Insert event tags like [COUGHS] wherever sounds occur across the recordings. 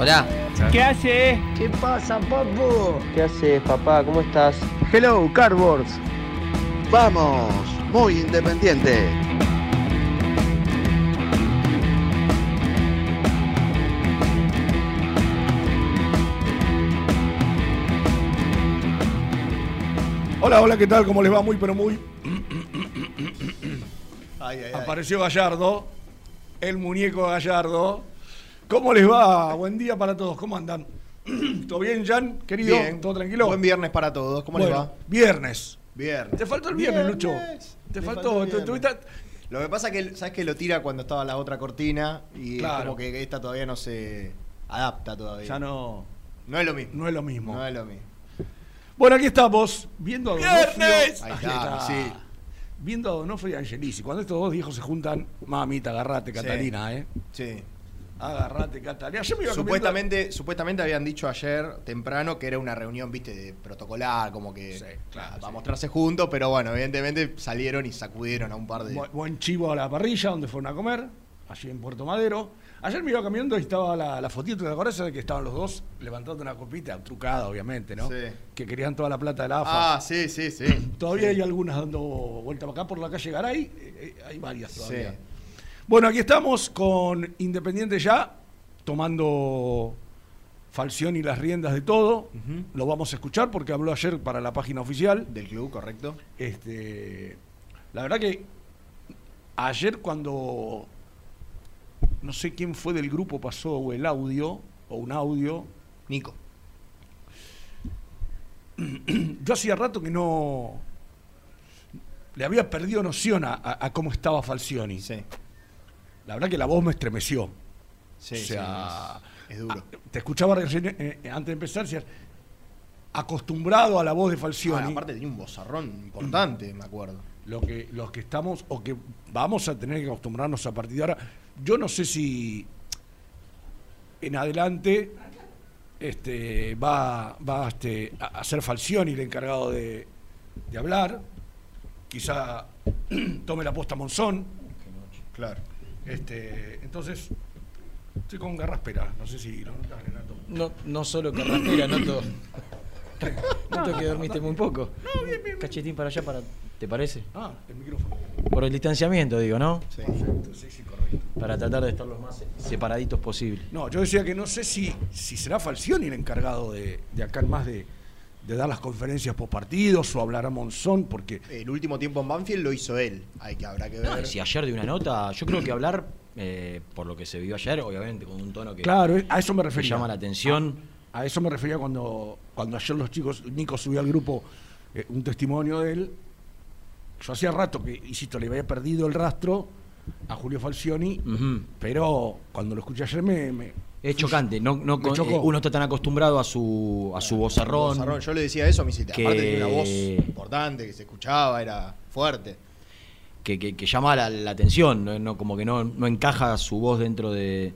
Hola. ¿qué hace? ¿Qué pasa, papu? ¿Qué haces, papá? ¿Cómo estás? Hello, Cardboards. Vamos, muy independiente. Hola, hola, ¿qué tal? ¿Cómo les va? Muy, pero muy. Apareció Gallardo, el muñeco Gallardo. ¿Cómo les va? Buen día para todos. ¿Cómo andan? [CLEARS THROAT] ¿Todo bien, Jan? Querido, Bien. ¿todo tranquilo? Buen viernes para todos. ¿Cómo les va? Viernes. Viernes. Te faltó el viernes, Lucho. Te Me faltó. viernes. tuviste- Lo que pasa es que, ¿sabes que Lo tira cuando estaba la otra cortina y Claro. es como que esta todavía no se adapta todavía. Ya no, No es lo mismo. no es lo mismo. No es lo mismo. Bueno, aquí estamos, viendo a Donofrio. ¡Viernes! Ahí está, sí. Viendo a Donofrio y Angelici. Cuando estos dos viejos se juntan, mamita, agarrate, Catalina, ¿eh? Sí. Agarrate, Catalina. Yo me iba comiendo- Supuestamente, supuestamente habían dicho ayer temprano que era una reunión, viste, de protocolar, como que Sí, claro, para sí. mostrarse juntos, pero bueno, evidentemente salieron y sacudieron a un par de. Bu- Buen chivo a la parrilla, donde fueron a comer, allí en Puerto Madero. Ayer me iba caminando y estaba la, la fotito, ¿te acordás de que estaban los dos levantando una copita, trucada obviamente, ¿no? Sí. Que querían toda la plata de la AFA. Ah, sí, sí, sí. [CLEARS THROAT] todavía Sí. hay algunas dando vuelta para acá por la calle Garay, eh, eh, hay varias todavía. Sí. Bueno, aquí estamos con Independiente ya, tomando Falción y las riendas de todo. Lo vamos a escuchar porque habló ayer para la página oficial. Del club, correcto. Este, la verdad que ayer cuando no sé quién fue del grupo pasó el audio o un audio, Nico. [CLEARS THROAT] yo hacía rato que no le había perdido noción a, a- a cómo estaba Falcioni. Sí. La verdad que la voz me estremeció. Sí, o sea, sí, es, es duro. te escuchaba recién, eh, eh, antes de empezar, decías, acostumbrado a la voz de Falcioni. Ah, aparte tenía un bozarrón importante, me acuerdo. lo que, los que estamos o que vamos a tener que acostumbrarnos a partir de ahora. Yo no sé si en adelante este, va, va este, a, a ser Falcioni el encargado de, de hablar. Quizá [CLEARS THROAT] tome la posta Monzón. Claro. Este, entonces, estoy con garraspera. No sé si lo notas, Renato. No, no solo que raspera, noto. [COUGHS] Noto que dormiste muy poco. Cachetín para allá para. ¿Te parece? Ah, el micrófono. Por el distanciamiento, digo, ¿no? Sí. Perfecto, sí, sí, correcto. Para tratar de estar lo más separaditos posible. No, yo decía que no sé si, si será Falcioni el encargado de, de acá en más de, de dar las conferencias post partidos o hablar a Monzón, porque El último tiempo en Banfield lo hizo él. Hay que habrá que ver. No, si ayer de una nota, yo creo que hablar, eh, por lo que se vivió ayer, obviamente con un tono que, claro, eh, a eso me que refería. llama la atención. A eso me refería cuando, cuando ayer los chicos, Nico subió al grupo eh, un testimonio de él. Yo hacía rato que, insisto, le había perdido el rastro a Julio Falcioni, pero cuando lo escuché ayer me... me- Es chocante, no, no Me con- chocó. eh, uno está tan acostumbrado a su, a su vozarrón. Vozarrón. Yo le decía eso a mi cita. Que- Aparte tenía una voz importante, que se escuchaba, era fuerte. que, que, que llama la, la atención, no, No, como que no, no encaja su voz dentro de,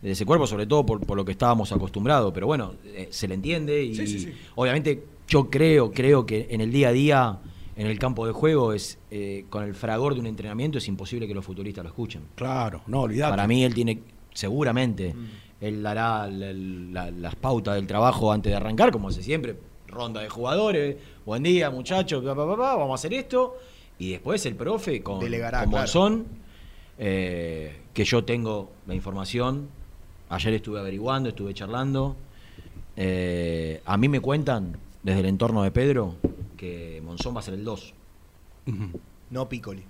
de ese cuerpo, sobre todo por, por lo que estábamos acostumbrados. Pero bueno, eh, se le entiende y Sí, sí, sí. obviamente yo creo, creo que en el día a día, en el campo de juego, es eh, con el fragor de un entrenamiento es imposible que los futbolistas lo escuchen. Claro, no, olvidate. Para mí él tiene, seguramente, él dará la- la- las pautas del trabajo antes de arrancar, como hace siempre, ronda de jugadores, buen día muchachos, vamos a hacer esto, y después el profe con, Delegará, con claro. Monzón, eh, que yo tengo la información, ayer estuve averiguando, estuve charlando, eh, a mí me cuentan desde el entorno de Pedro que Monzón va a ser el 2. Ujú. No Piccoli.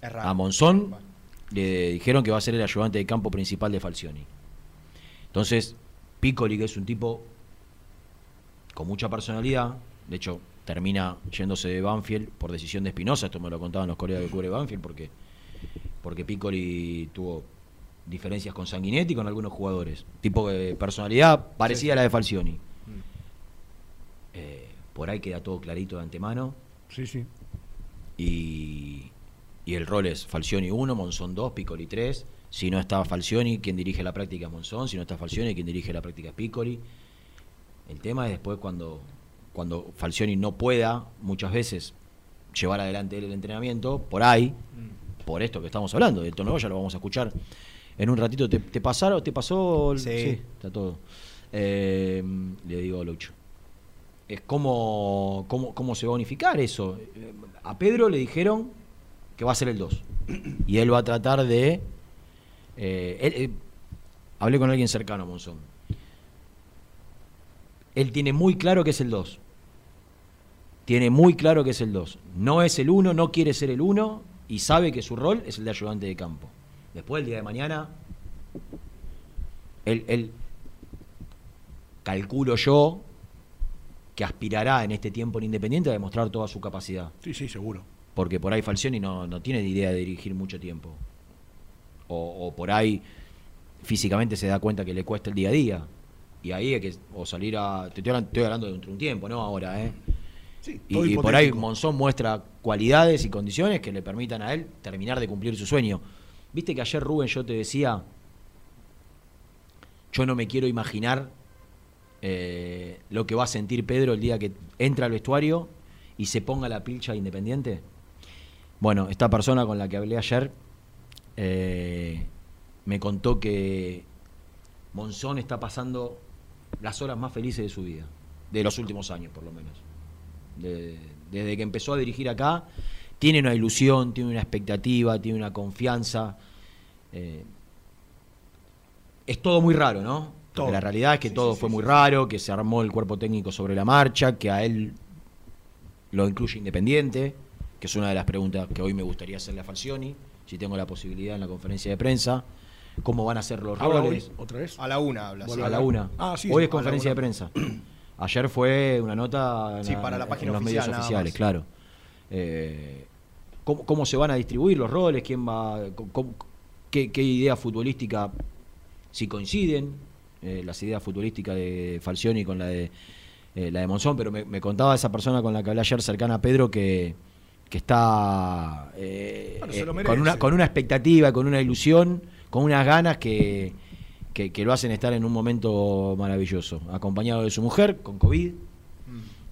Es raro. A Monzón. Le dijeron que va a ser el ayudante de campo principal de Falcioni. Entonces, Piccoli, que es un tipo con mucha personalidad, de hecho, termina yéndose de Banfield por decisión de Espinosa, esto me lo contaban los colegas que cubre Banfield, porque, porque Piccoli tuvo diferencias con Sanguinetti y con algunos jugadores. Tipo de personalidad parecida a la de Falcioni. Eh, por ahí queda todo clarito de antemano. Sí, sí. Y, y el rol es Falcioni 1, Monzón 2, Piccoli 3. Si no está Falcioni, quien dirige la práctica es Monzón. Si no está Falcioni, quien dirige la práctica es Piccoli. El tema es después cuando, cuando Falcioni no pueda, muchas veces, llevar adelante el entrenamiento, por ahí, por esto que estamos hablando, del tono ya lo vamos a escuchar en un ratito. ¿Te, te pasaron? ¿Te pasó? el- Sí. está todo. Eh, le digo a Lucho es cómo, cómo, cómo se va a unificar eso. A Pedro le dijeron que va a ser el 2. Y él va a tratar de... eh, él, eh, hablé con alguien cercano a Monzón. Él tiene muy claro que es el 2. Tiene muy claro que es el 2. No es el 1, no quiere ser el 1 y sabe que su rol es el de ayudante de campo. Después, el día de mañana, él, él calculo yo que aspirará en este tiempo en Independiente a demostrar toda su capacidad. Sí, sí, seguro. Porque por ahí Falcioni no, no tiene idea de dirigir mucho tiempo. O, o por ahí físicamente se da cuenta que le cuesta el día a día. Y ahí hay que o salir a. Te estoy hablando, estoy hablando de dentro de un tiempo, ¿no? Ahora, ¿eh? Sí, Y, y por ahí. Monzón muestra cualidades y condiciones que le permitan a él terminar de cumplir su sueño. Viste que ayer Rubén yo te decía, yo no me quiero imaginar eh, lo que va a sentir Pedro el día que entra al vestuario y se ponga la pilcha de Independiente. Bueno, esta persona con la que hablé ayer eh, me contó que Monzón está pasando las horas más felices de su vida, de los últimos años por lo menos. De- desde que empezó a dirigir acá, tiene una ilusión, tiene una expectativa, tiene una confianza. eh, es todo muy raro, ¿no? Todo. la realidad es que Sí, todo sí, fue sí, muy raro, que se armó el cuerpo técnico sobre la marcha, que a él lo incluye Independiente, que es una de las preguntas que hoy me gustaría hacerle a Falcioni, si tengo la posibilidad en la conferencia de prensa. ¿Cómo van a ser los ¿Habla hoy roles? otra vez? A la una habla. sí. Vuelve A la una. Ah, sí, Hoy sí, es conferencia de prensa. [CLEARS THROAT] Ayer fue una nota en, Sí, para la página en los oficial, medios oficiales, más. claro. Eh, ¿cómo, cómo se van a distribuir los roles? ¿Quién va? cómo- qué, qué idea futbolística? Si coinciden eh, las ideas futbolísticas de Falcioni con la de eh, la de Monzón, pero me, me contaba esa persona con la que hablé ayer cercana a Pedro que, que está eh, Bueno, eh, con, una, con una expectativa, con una ilusión, con unas ganas que, que, que lo hacen estar en un momento maravilloso, acompañado de su mujer, con COVID.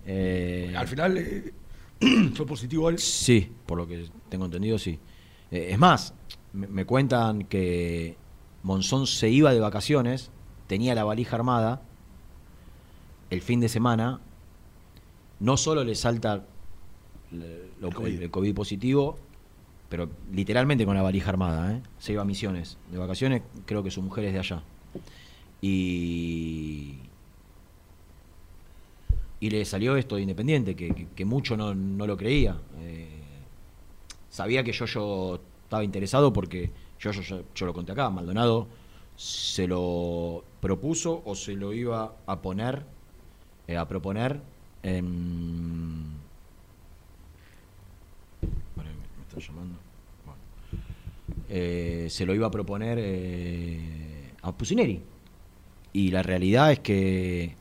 Eh, Al final [CLEARS THROAT] fue positivo él. Sí, por lo que tengo entendido, sí. Es más, me, me cuentan que Monzón se iba de vacaciones, tenía la valija armada, el fin de semana, no solo le salta lo- El COVID. el, el COVID positivo, pero literalmente con la valija armada, ¿eh? se iba a misiones de vacaciones, creo que su mujer es de allá. Y, y le salió esto de Independiente, que, que- que mucho no, no lo creía. Eh, sabía que yo, yo estaba interesado porque yo, yo, yo, yo lo conté acá, Maldonado se lo propuso o se lo iba a poner, eh, a proponer en... Me, me está llamando. Bueno. Eh, se lo iba a proponer eh, a Pusineri. Y la realidad es que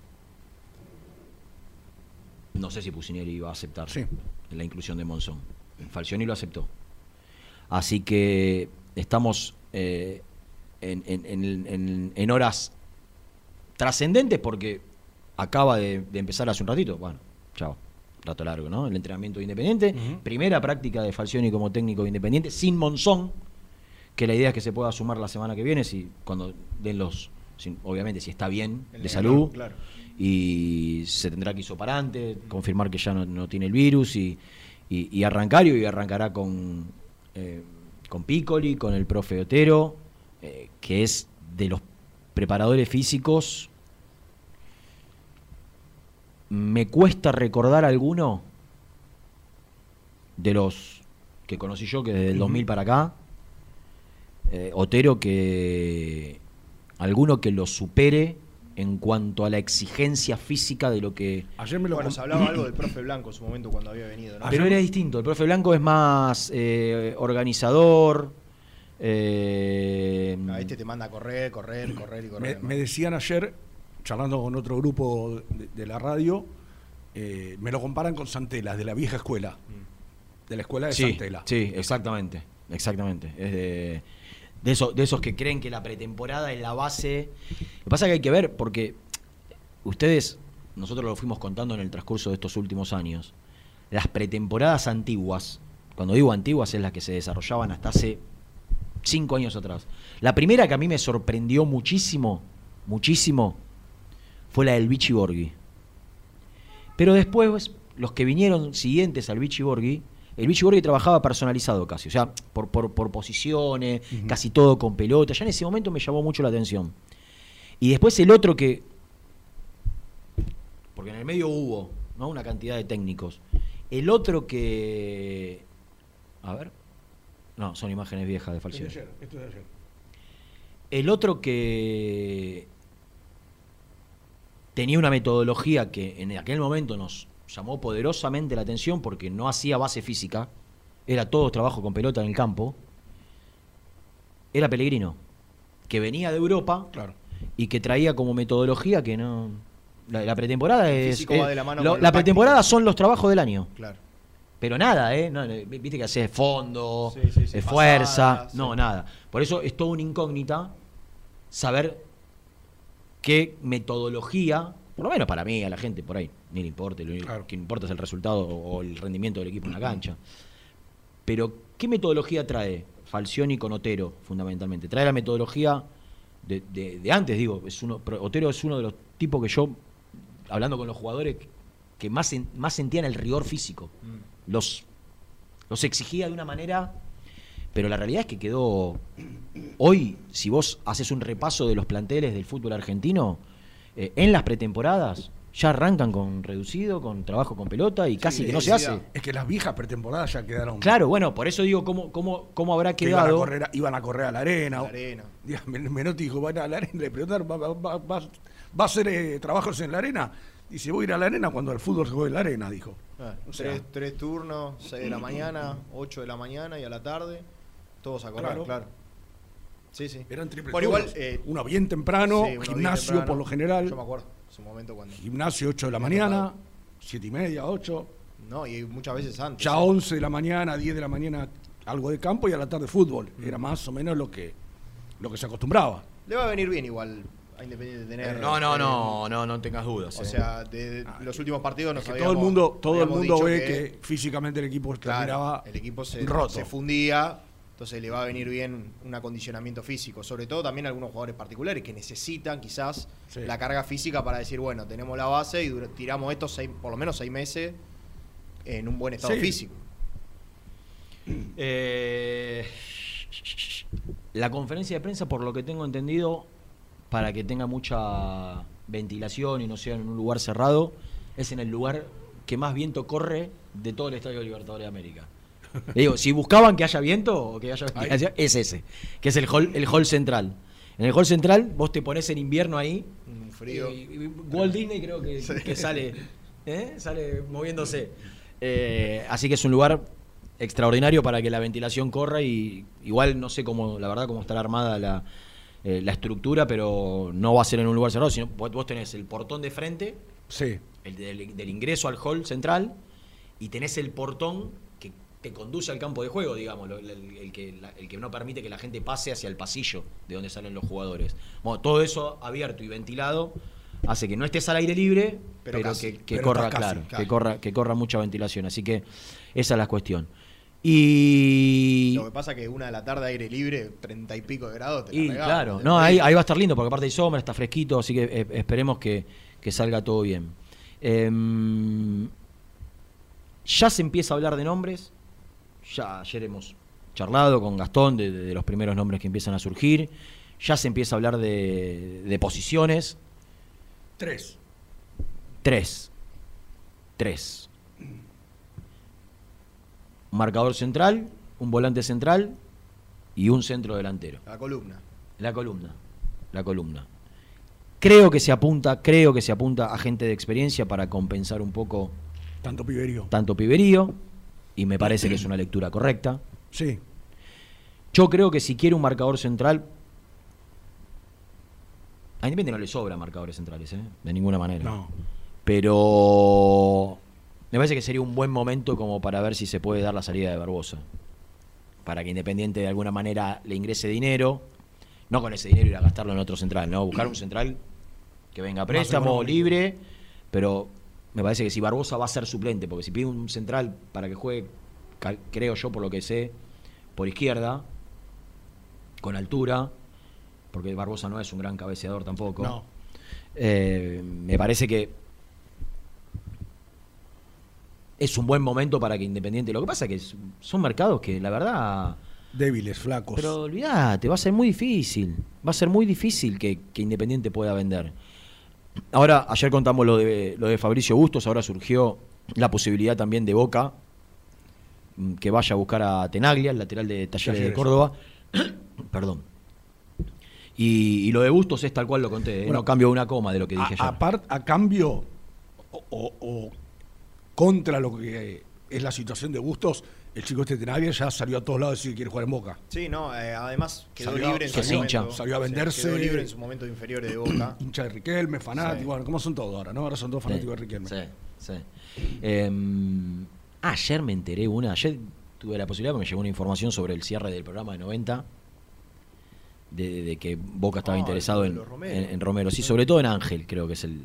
no sé si Pusineri iba a aceptar Sí. la inclusión de Monzón. Falcioni lo aceptó. Así que estamos eh, en, en- en- en- en horas trascendentes porque acaba de, de empezar hace un ratito. Bueno, chao. Rato largo, ¿no? El entrenamiento de Independiente. Primera práctica de Falcioni como técnico de Independiente, sin Monzón, que la idea es que se pueda sumar la semana que viene, si cuando den los. si- obviamente, si está bien El de salud. claro. Y se tendrá que isoparante, confirmar que ya no, no tiene el virus y, y, y arrancar. Y arrancará con, eh, con Piccoli, con el profe Otero, eh, que es de los preparadores físicos. Me cuesta recordar alguno de los que conocí yo, que desde el 2000 para acá, eh, Otero, que alguno que lo supere en cuanto a la exigencia física de lo que... Ayer me lo Bueno, con- se hablaba algo [CLEARS THROAT] del profe Blanco en su momento cuando había venido, ¿no? Pero era distinto, el profe Blanco es más eh, organizador. eh, Ah, este te manda a correr, correr, correr y Me, correr. ¿no? me decían ayer, charlando con otro grupo de, de la radio, eh, me lo comparan con Santela, de la vieja escuela. De la escuela de sí, Santela. sí, exactamente, exactamente. Es de, de, eso- de esos que creen que la pretemporada es la base. Lo que pasa es que hay que ver, porque ustedes, nosotros lo fuimos contando en el transcurso de estos últimos años, las pretemporadas antiguas, cuando digo antiguas es las que se desarrollaban hasta hace cinco años atrás. La primera que a mí me sorprendió muchísimo, muchísimo, fue la del Vichy Borghi. Pero después, los que vinieron siguientes al Vichy Borghi, el Vichy Borghi trabajaba personalizado casi, o sea, por, por, por posiciones, casi todo con pelota. Ya en ese momento me llamó mucho la atención. Y después el otro que. Porque en el medio hubo ¿no? una cantidad de técnicos. El otro que. A ver. No, son imágenes viejas de Falcioni. ayer, esto es de ayer. El otro que tenía una metodología que en aquel momento nos llamó poderosamente la atención porque no hacía base física, era todo trabajo con pelota en el campo, era Pellegrino, que venía de Europa Claro. y que traía como metodología que no... La, la pretemporada es... de la mano lo- con lo la pretemporada son los trabajos del año. Claro. Pero nada, ¿eh? No, no, Viste que haces fondo, Sí, sí, sí, eh, fuerza. pasadas, no, nada. Por eso es toda una incógnita saber qué metodología, por lo menos para mí, a la gente por ahí, ni le importa, lo único Claro. que importa es el resultado o, el rendimiento del equipo en la cancha. Pero, ¿qué metodología trae Falcioni con Otero, fundamentalmente? Trae la metodología de, de- de antes, digo. Es uno, Otero es uno de los tipos que yo, hablando con los jugadores, que más, más sentían el rigor físico. Los, los exigía de una manera, pero la realidad es que quedó. Hoy, si vos haces un repaso de los planteles del fútbol argentino, eh, en las pretemporadas ya arrancan con reducido, con trabajo con pelota y casi que no se hace. densidad. Es que las viejas pretemporadas ya quedaron. Claro, bueno, por eso digo cómo, cómo, cómo habrá que iban a, quedado. correr, iban a correr a la arena. La arena. Menotti dijo, van a la arena, le preguntaron, ¿va, va- va- va- va a hacer eh, trabajos en la arena? Dice, voy a ir a la arena cuando el fútbol se juegue en la arena, dijo. Ah, O sea- tres, tres turnos, 6 de la [CLEARS THROAT] mañana, 8 de la mañana y a la tarde, todos a correr, Claro. claro. Sí, sí. Eran triple Bueno, igual. eh, Uno bien temprano, sí, uno bien gimnasio temprano. por lo general. Yo me acuerdo, su momento cuando. Gimnasio 8 de la mañana, tocado. 7 y media, 8. No, y muchas veces antes. Ya ¿eh? 11 de la mañana, 10 de la mañana, algo de campo y a la tarde fútbol. Mm. Era más o menos lo que, lo que se acostumbraba. Le va a venir bien igual a Independiente tener. No, no, eh, no, no, no tengas dudas. O eh. sea, de los últimos partidos nos habíamos- todo el mundo, todo el mundo ve que, físicamente el equipo Claro, terminaba el equipo se, roto. se fundía, entonces le va a venir bien un acondicionamiento físico, sobre todo también algunos jugadores particulares que necesitan quizás Sí. la carga física para decir, bueno, tenemos la base y tiramos estos seis, por lo menos seis meses en un buen estado Sí. físico. Eh, la conferencia de prensa, por lo que tengo entendido, para que tenga mucha ventilación y no sea en un lugar cerrado, es en el lugar que más viento corre de todo el Estadio Libertadores de América. Le [LAUGHS] digo, si buscaban que haya viento o que haya es ese, que es el hall, el hall central. En el hall central vos te pones en invierno ahí Un frío. y, y Walt Disney creo que, que sale, [LAUGHS] ¿eh? sale moviéndose. Eh, así que es un lugar extraordinario para que la ventilación corra y igual no sé cómo, la verdad, cómo estará armada la, eh, la estructura, pero no va a ser en un lugar cerrado, sino vos, vos tenés el portón de frente, Sí. el del, del ingreso al hall central, y tenés el portón que conduce al campo de juego, digamos, el, el que, la- el que no permite que la gente pase hacia el pasillo de donde salen los jugadores. Bueno, todo eso abierto y ventilado hace que no estés al aire libre, Pero pero, casi. que, que Pero corra, casi, claro, que corra, que corra mucha ventilación. Así que esa es la cuestión. Y, Lo que pasa que una de la tarde aire libre, treinta y pico de grados, te la y claro, te no, ahí, va a estar lindo porque aparte hay sombra, está fresquito, así que eh, esperemos que, que salga todo bien. Em, ya se empieza a hablar de nombres, ya ayer hemos charlado con Gastón de, de los primeros nombres que empiezan a surgir, ya se empieza a hablar de, de posiciones, Tres. tres, tres. Un marcador central, un volante central y un centro delantero. La columna. La columna. La columna. Creo que se apunta, creo que se apunta a gente de experiencia para compensar un poco Tanto piberío. tanto piberío. Y me parece que es [CLEARS THROAT] una lectura correcta. Sí. Yo creo que si quiere un marcador central. A Independiente no le sobra marcadores centrales, ¿eh? De ninguna manera. No. Pero me parece que sería un buen momento como para ver si se puede dar la salida de Barbosa. Para que Independiente de alguna manera le ingrese dinero. No con ese dinero ir a gastarlo en otro central, ¿no? Buscar un central que venga a préstamo, libre. Pero me parece que si Barbosa va a ser suplente, porque si pide un central para que juegue, creo yo, por lo que sé, por izquierda, con altura, porque Barbosa no es un gran cabeceador tampoco. No. Eh, me parece que es un buen momento para que Independiente. Lo que pasa es que son mercados que la verdad. Débiles, flacos. Pero olvídate, va a ser muy difícil. Va a ser muy difícil que, que Independiente pueda vender. Ahora, ayer contamos lo de, lo de Fabricio Bustos, ahora surgió la posibilidad también de Boca mm, que vaya a buscar a Tenaglia, el lateral de Talleres de. Córdoba. [COUGHS] Perdón. Y, y lo de Bustos es tal cual lo conté, ¿eh? Bueno, no cambio una coma de lo que dije a, ayer. a cambio o, o- o contra lo que es la situación de gustos, el chico este Tenaglia ya salió a todos lados a decir que quiere jugar en Boca. Sí, no, eh, además quedó Salió- libre en que su se momento. hincha. Salió a venderse. Quedó libre en su momento inferior de Boca. [CLEARS THROAT] Hincha de Riquelme, fanático, Sí. bueno, como son todos ahora, ¿no? Ahora son todos fanáticos de Riquelme. Sí, sí. Em, ayer me enteré una, ayer tuve la posibilidad, porque me llegó una información sobre el cierre del programa de 90, de, de- de que Boca estaba Ah, interesado en de Romero. en- en Romero, sí, sobre todo en Ángel, creo que es el...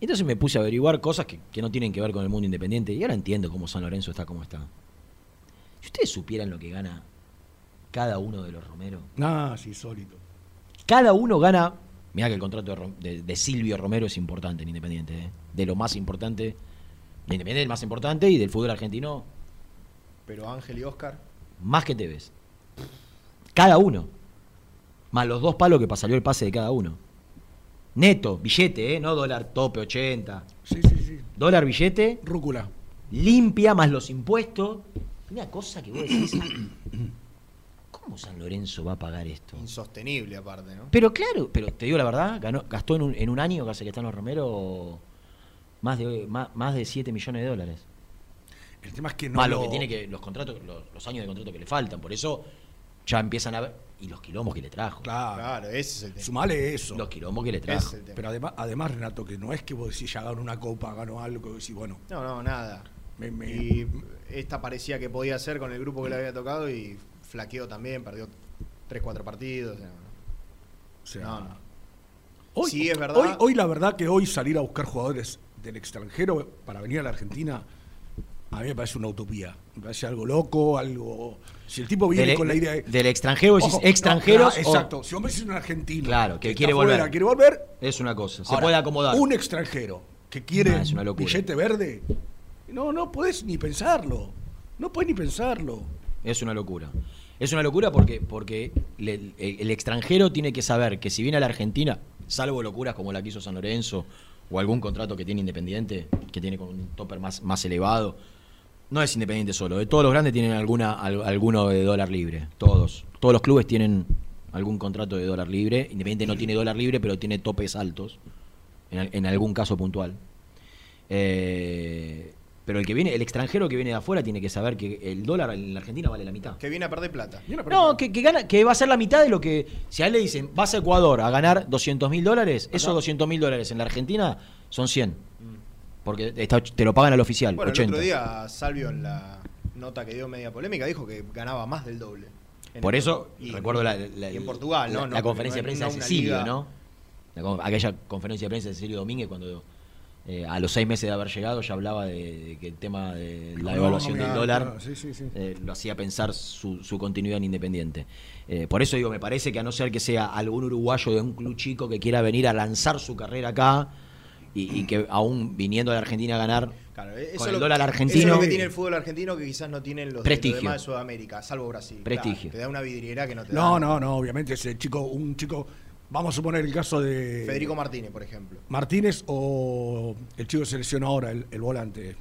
Entonces me puse a averiguar cosas que, que no tienen que ver con el mundo independiente, y ahora entiendo cómo San Lorenzo está como está. Si ustedes supieran lo que gana cada uno de los Romero, Ah, sí, sólido. cada uno gana. Mirá que el contrato de, de- de Silvio Romero es importante en Independiente, ¿eh? de lo más importante. De Independiente el más importante y del fútbol argentino Pero Ángel y Oscar. más que Tevez. Cada uno. Más los dos palos que salió el pase de cada uno. Neto, billete, ¿eh? no dólar tope 80. Sí, sí, sí. Dólar billete, Rúcula. limpia más los impuestos. Una cosa que vos decís. [COUGHS] ¿Cómo San Lorenzo va a pagar esto? Insostenible aparte, ¿no? Pero claro, pero te digo la verdad, ganó, gastó en un, en un año que hace que están los Romero más de más, más de 7 millones de dólares. El tema es que no. más lo lo- que tiene que los contratos, los, los años de contrato que le faltan. Por eso ya empiezan a ver. Y los quilombos que le trajo. Claro. Claro, ese es el tema. Sumale eso. Los quilombos que le Ese trajo. es el tema. Pero además, además, Renato, que no es que vos decís ya ganó una copa, ganó algo, que decís, bueno, No, no, nada. me, me- Y esta parecía que podía ser con el grupo que le había tocado y flaqueó también, perdió 3, 4 partidos. o sea, o sea, no, no. Hoy, Sí, es verdad. Hoy, hoy la verdad que hoy salir a buscar jugadores del extranjero para venir a la Argentina, a mí me parece una utopía. Me parece algo loco, algo... Si el tipo viene Del, con la idea de... del extranjero, Ojo, extranjeros. no, claro, o- exacto. Si me decís un argentino Claro, que quiere volver. quiere volver... es una cosa. Se ahora, puede acomodar. Un extranjero que quiere Ah, es una billete verde, no, no podés ni pensarlo. No podés ni pensarlo. Es una locura. Es una locura porque, porque le- el, el extranjero tiene que saber que si viene a la Argentina, salvo locuras como la que hizo San Lorenzo o algún contrato que tiene Independiente, que tiene con un topper más, más elevado, no es Independiente solo. De todos los grandes tienen alguna, al- alguno de dólar libre. Todos. Todos los clubes tienen algún contrato de dólar libre. Independiente no tiene dólar libre, pero tiene topes altos. En, al- en algún caso puntual. Eh, pero el que viene, el extranjero que viene de afuera tiene que saber que el dólar en la Argentina vale la mitad. Que viene a perder plata. No, que, que gana, que va a ser la mitad de lo que. Si a él le dicen, vas a Ecuador a ganar 200 mil dólares, esos 200 mil dólares en la Argentina son 100. Porque está- te lo pagan al oficial, Bueno, 80. el otro día Salvio en la nota que dio media polémica dijo que ganaba más del doble. Por el- eso, y- recuerdo la, la- y en Portugal, la, ¿no? la No, conferencia de prensa no de Cecilio, ¿no? Aquella conferencia de prensa de Cecilio Domínguez cuando eh, a los seis meses de haber llegado ya hablaba de, de que el tema de la No, evaluación del dólar claro, sí, sí, sí. eh, lo hacía pensar su, su continuidad en Independiente. Eh, por eso digo, me parece que a no ser que sea algún uruguayo de un club chico que quiera venir a lanzar su carrera acá y, y que aún viniendo de Argentina a ganar Claro, eso con es el lo- dólar Eso es argentino, lo que tiene el fútbol argentino que quizás no tienen los, los Prestigio. demás de Sudamérica, salvo Brasil. Prestigio. Claro, te da una vidriera que no te No, da. no, no, obviamente ese chico, un chico, vamos a suponer el caso de Federico Martínez, por ejemplo. Martínez o el chico que seleccionó ahora, el, el volante,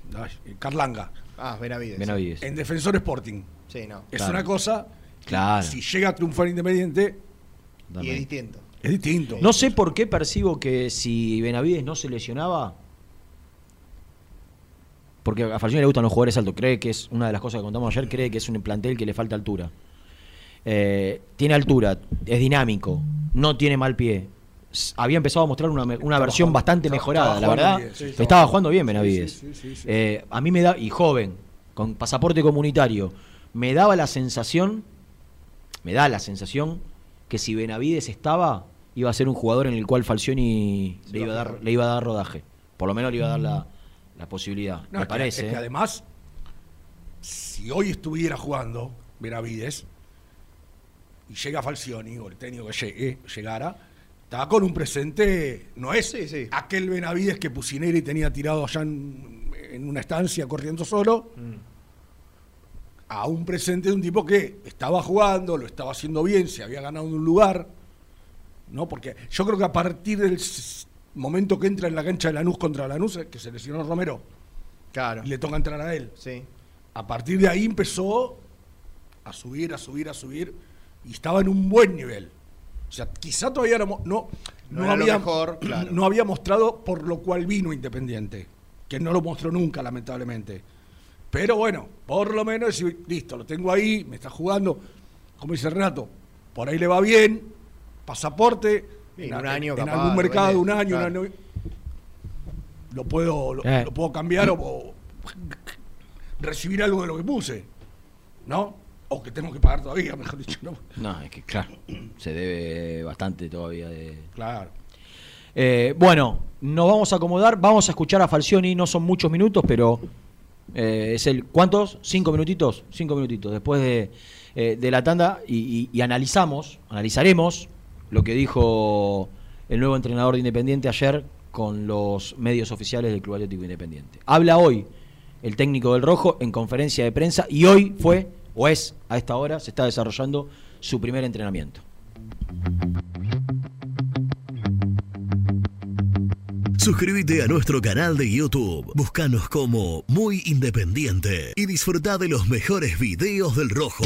Carlanga, Ah, Benavides. Benavides. en Defensor Sporting. Sí, no. Es Claro. una cosa, Claro. si llega a triunfar Independiente, Y es distinto. Es distinto. No sé por qué percibo que si Benavides no se lesionaba, porque a Falcioni le gustan los jugadores altos, cree que es una de las cosas que contamos ayer, cree que es un plantel que le falta altura. Eh, tiene altura, es dinámico, no tiene mal pie. Había empezado a mostrar una, una versión jugando- bastante estaba- mejorada, estaba la verdad. sí, estaba, estaba jugando bien. Benavides. Sí, sí. Eh, a mí me da, y joven, con pasaporte comunitario, me daba la sensación, me da la sensación que si Benavides estaba, iba a ser un jugador en el cual Falcioni le iba, a dar, le iba a dar rodaje. Por lo menos le iba a dar la, la posibilidad. No, me es que- parece. es que ¿eh? además, si hoy estuviera jugando Benavides y llega Falcioni, o el técnico que llegue, llegara, está con un presente, no es Sí, sí. aquel Benavides que Pusineri tenía tirado allá en, en una estancia corriendo solo, a un presente de un tipo que estaba jugando, lo estaba haciendo bien, se había ganado un lugar, ¿no? Porque yo creo que a partir del momento que entra en la cancha de Lanús contra Lanús, que se lesionó Romero, Claro. y le toca entrar a él. Sí. A partir de ahí empezó a subir, a subir, a subir y estaba en un buen nivel. O sea, quizá todavía no, no, No no había, mejor, claro. no había mostrado por lo cual vino Independiente, que no lo mostró nunca, lamentablemente. Pero bueno, por lo menos, listo, lo tengo ahí, me está jugando, como dice Renato, por ahí le va bien, pasaporte, en, un a- año en capaz, algún mercado, vende, un año, un año, lo puedo, lo, Eh. lo puedo cambiar o, o recibir algo de lo que puse, ¿no? O que tengo que pagar todavía, mejor dicho, ¿no? No, es que claro, se debe bastante todavía de, Claro. Eh, bueno, nos vamos a acomodar, vamos a escuchar a Falcioni, no son muchos minutos, pero eh, es el. ¿Cuántos? Cinco minutitos, cinco minutitos después de, eh, de la tanda y, y- y analizamos, analizaremos lo que dijo el nuevo entrenador de Independiente ayer con los medios oficiales del Club Atlético Independiente. Habla hoy el técnico del Rojo en conferencia de prensa y hoy fue, o es, a esta hora, se está desarrollando su primer entrenamiento. Suscríbete a nuestro canal de YouTube. Búscanos como Muy Independiente y disfruta de los mejores videos del Rojo.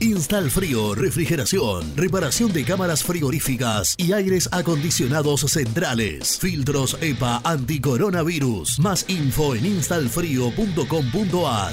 Install Frío, refrigeración, reparación de cámaras frigoríficas y aires acondicionados centrales. Filtros EPA anticoronavirus. Más info en installfrío.com.ar.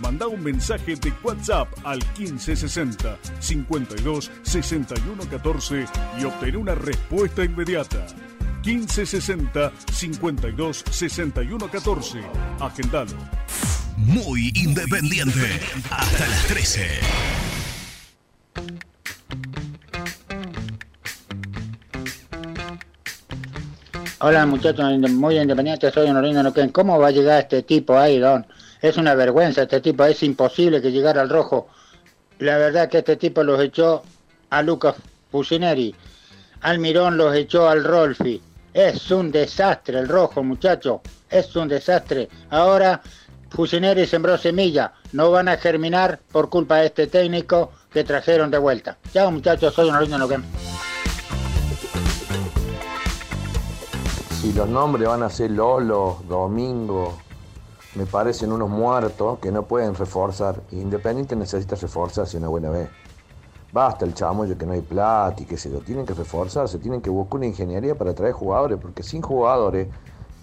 Manda un mensaje de WhatsApp al 1560 52 61 14 y obtén una respuesta inmediata. 1560 52 61 14. Agendalo. Muy independiente. Hasta las 13. Hola muchachos, muy independiente, soy Honorino Noquén. ¿Cómo va a llegar este tipo ahí, Don? Es una vergüenza este tipo, es imposible que llegara al rojo. La verdad que este tipo los echó a Lucas Fusineri, al Mirón los echó al Rolfi. Es un desastre el rojo, muchacho, es un desastre. Ahora Fusineri sembró semilla, no van a germinar por culpa de este técnico que trajeron de vuelta. Chao muchachos, soy Honorino Noquén. Si los nombres van a ser Lolo, Domingo, me parecen unos muertos que no pueden reforzar. Independiente necesita reforzarse una buena vez. Basta el chamullo que no hay plata y que se lo tienen que reforzarse, tienen que buscar una ingeniería para traer jugadores, porque sin jugadores,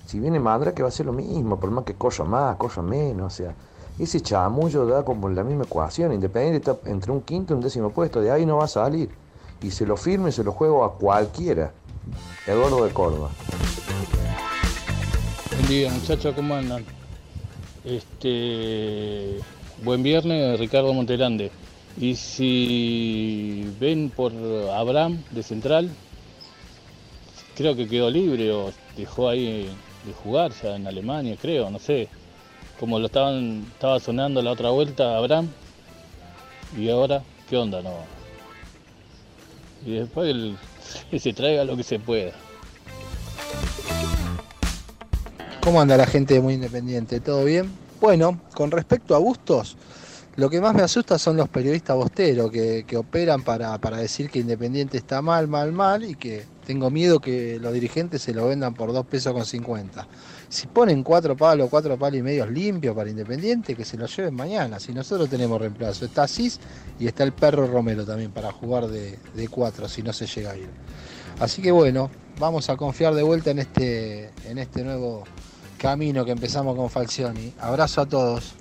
si viene Mandra que va a ser lo mismo, por más que corra más, corra menos, o sea, ese chamullo da como la misma ecuación, Independiente está entre un quinto y un décimo puesto, de ahí no va a salir. Y se lo firme y se lo juego a cualquiera. Eduardo de Córdoba. Buen día, muchachos, ¿cómo andan? Este, buen viernes, Ricardo Montelande. Y si ven por Abraham de Central, creo que quedó libre o dejó ahí de jugar ya en Alemania, creo, no sé. Como lo estaban, estaba sonando la otra vuelta Abraham. Y ahora, ¿qué onda? No. Y después el, [LAUGHS] se traiga lo que se pueda. ¿Cómo anda la gente de Muy Independiente? ¿Todo bien? Bueno, con respecto a Bustos, lo que más me asusta son los periodistas bosteros que, operan para, decir que Independiente está mal, mal, mal y que tengo miedo que los dirigentes se lo vendan por 2 pesos con 50. Si ponen cuatro palos, cuatro palos y medios limpios para Independiente, que se lo lleven mañana. Si nosotros tenemos reemplazo, está Cis y está el perro Romero también para jugar de, de cuatro si no se llega a ir. Así que bueno, vamos a confiar de vuelta en este, en este nuevo camino que empezamos con Falcioni. Abrazo a todos.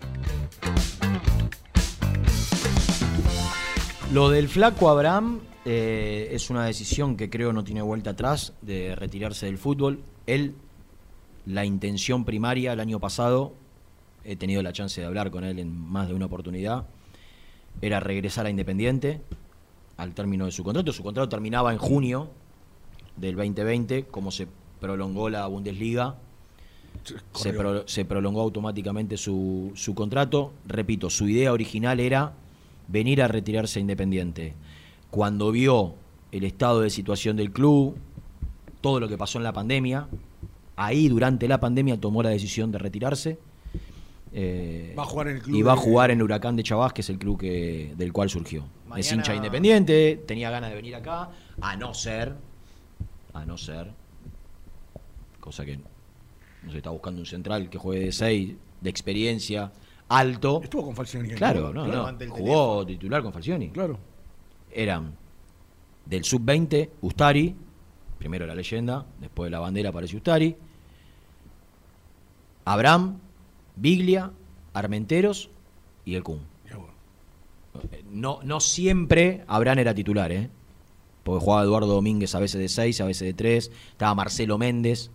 Lo del flaco Abraham eh, es una decisión que creo no tiene vuelta atrás de retirarse del fútbol. Él, la intención primaria el año pasado, he tenido la chance de hablar con él en más de una oportunidad, era regresar a Independiente al término de su contrato. Su contrato terminaba en junio del 2020, como se prolongó la Bundesliga. Se, pro- se prolongó automáticamente su, su contrato. Repito, su idea original era venir a retirarse a Independiente. Cuando vio el estado de situación del club, todo lo que pasó en la pandemia, ahí durante la pandemia tomó la decisión de retirarse. Eh, Va a jugar en el club Y va a jugar en Huracán de Chavás, que es el club que, del cual surgió. Es hincha independiente, tenía ganas de venir acá, a no ser, a no ser, cosa que no se está buscando un central que juegue de 6, de experiencia, alto. Estuvo con Falcioni. Claro, no, Claro. no. Jugó titular con Falcioni. Claro. Eran del sub-20, Ustari, primero la leyenda, después de la bandera aparece Ustari, Abraham, Biglia, Armenteros y el Kun. No, no siempre Abraham era titular, ¿eh? Porque jugaba Eduardo Domínguez a veces de 6, a veces de 3, estaba Marcelo Méndez.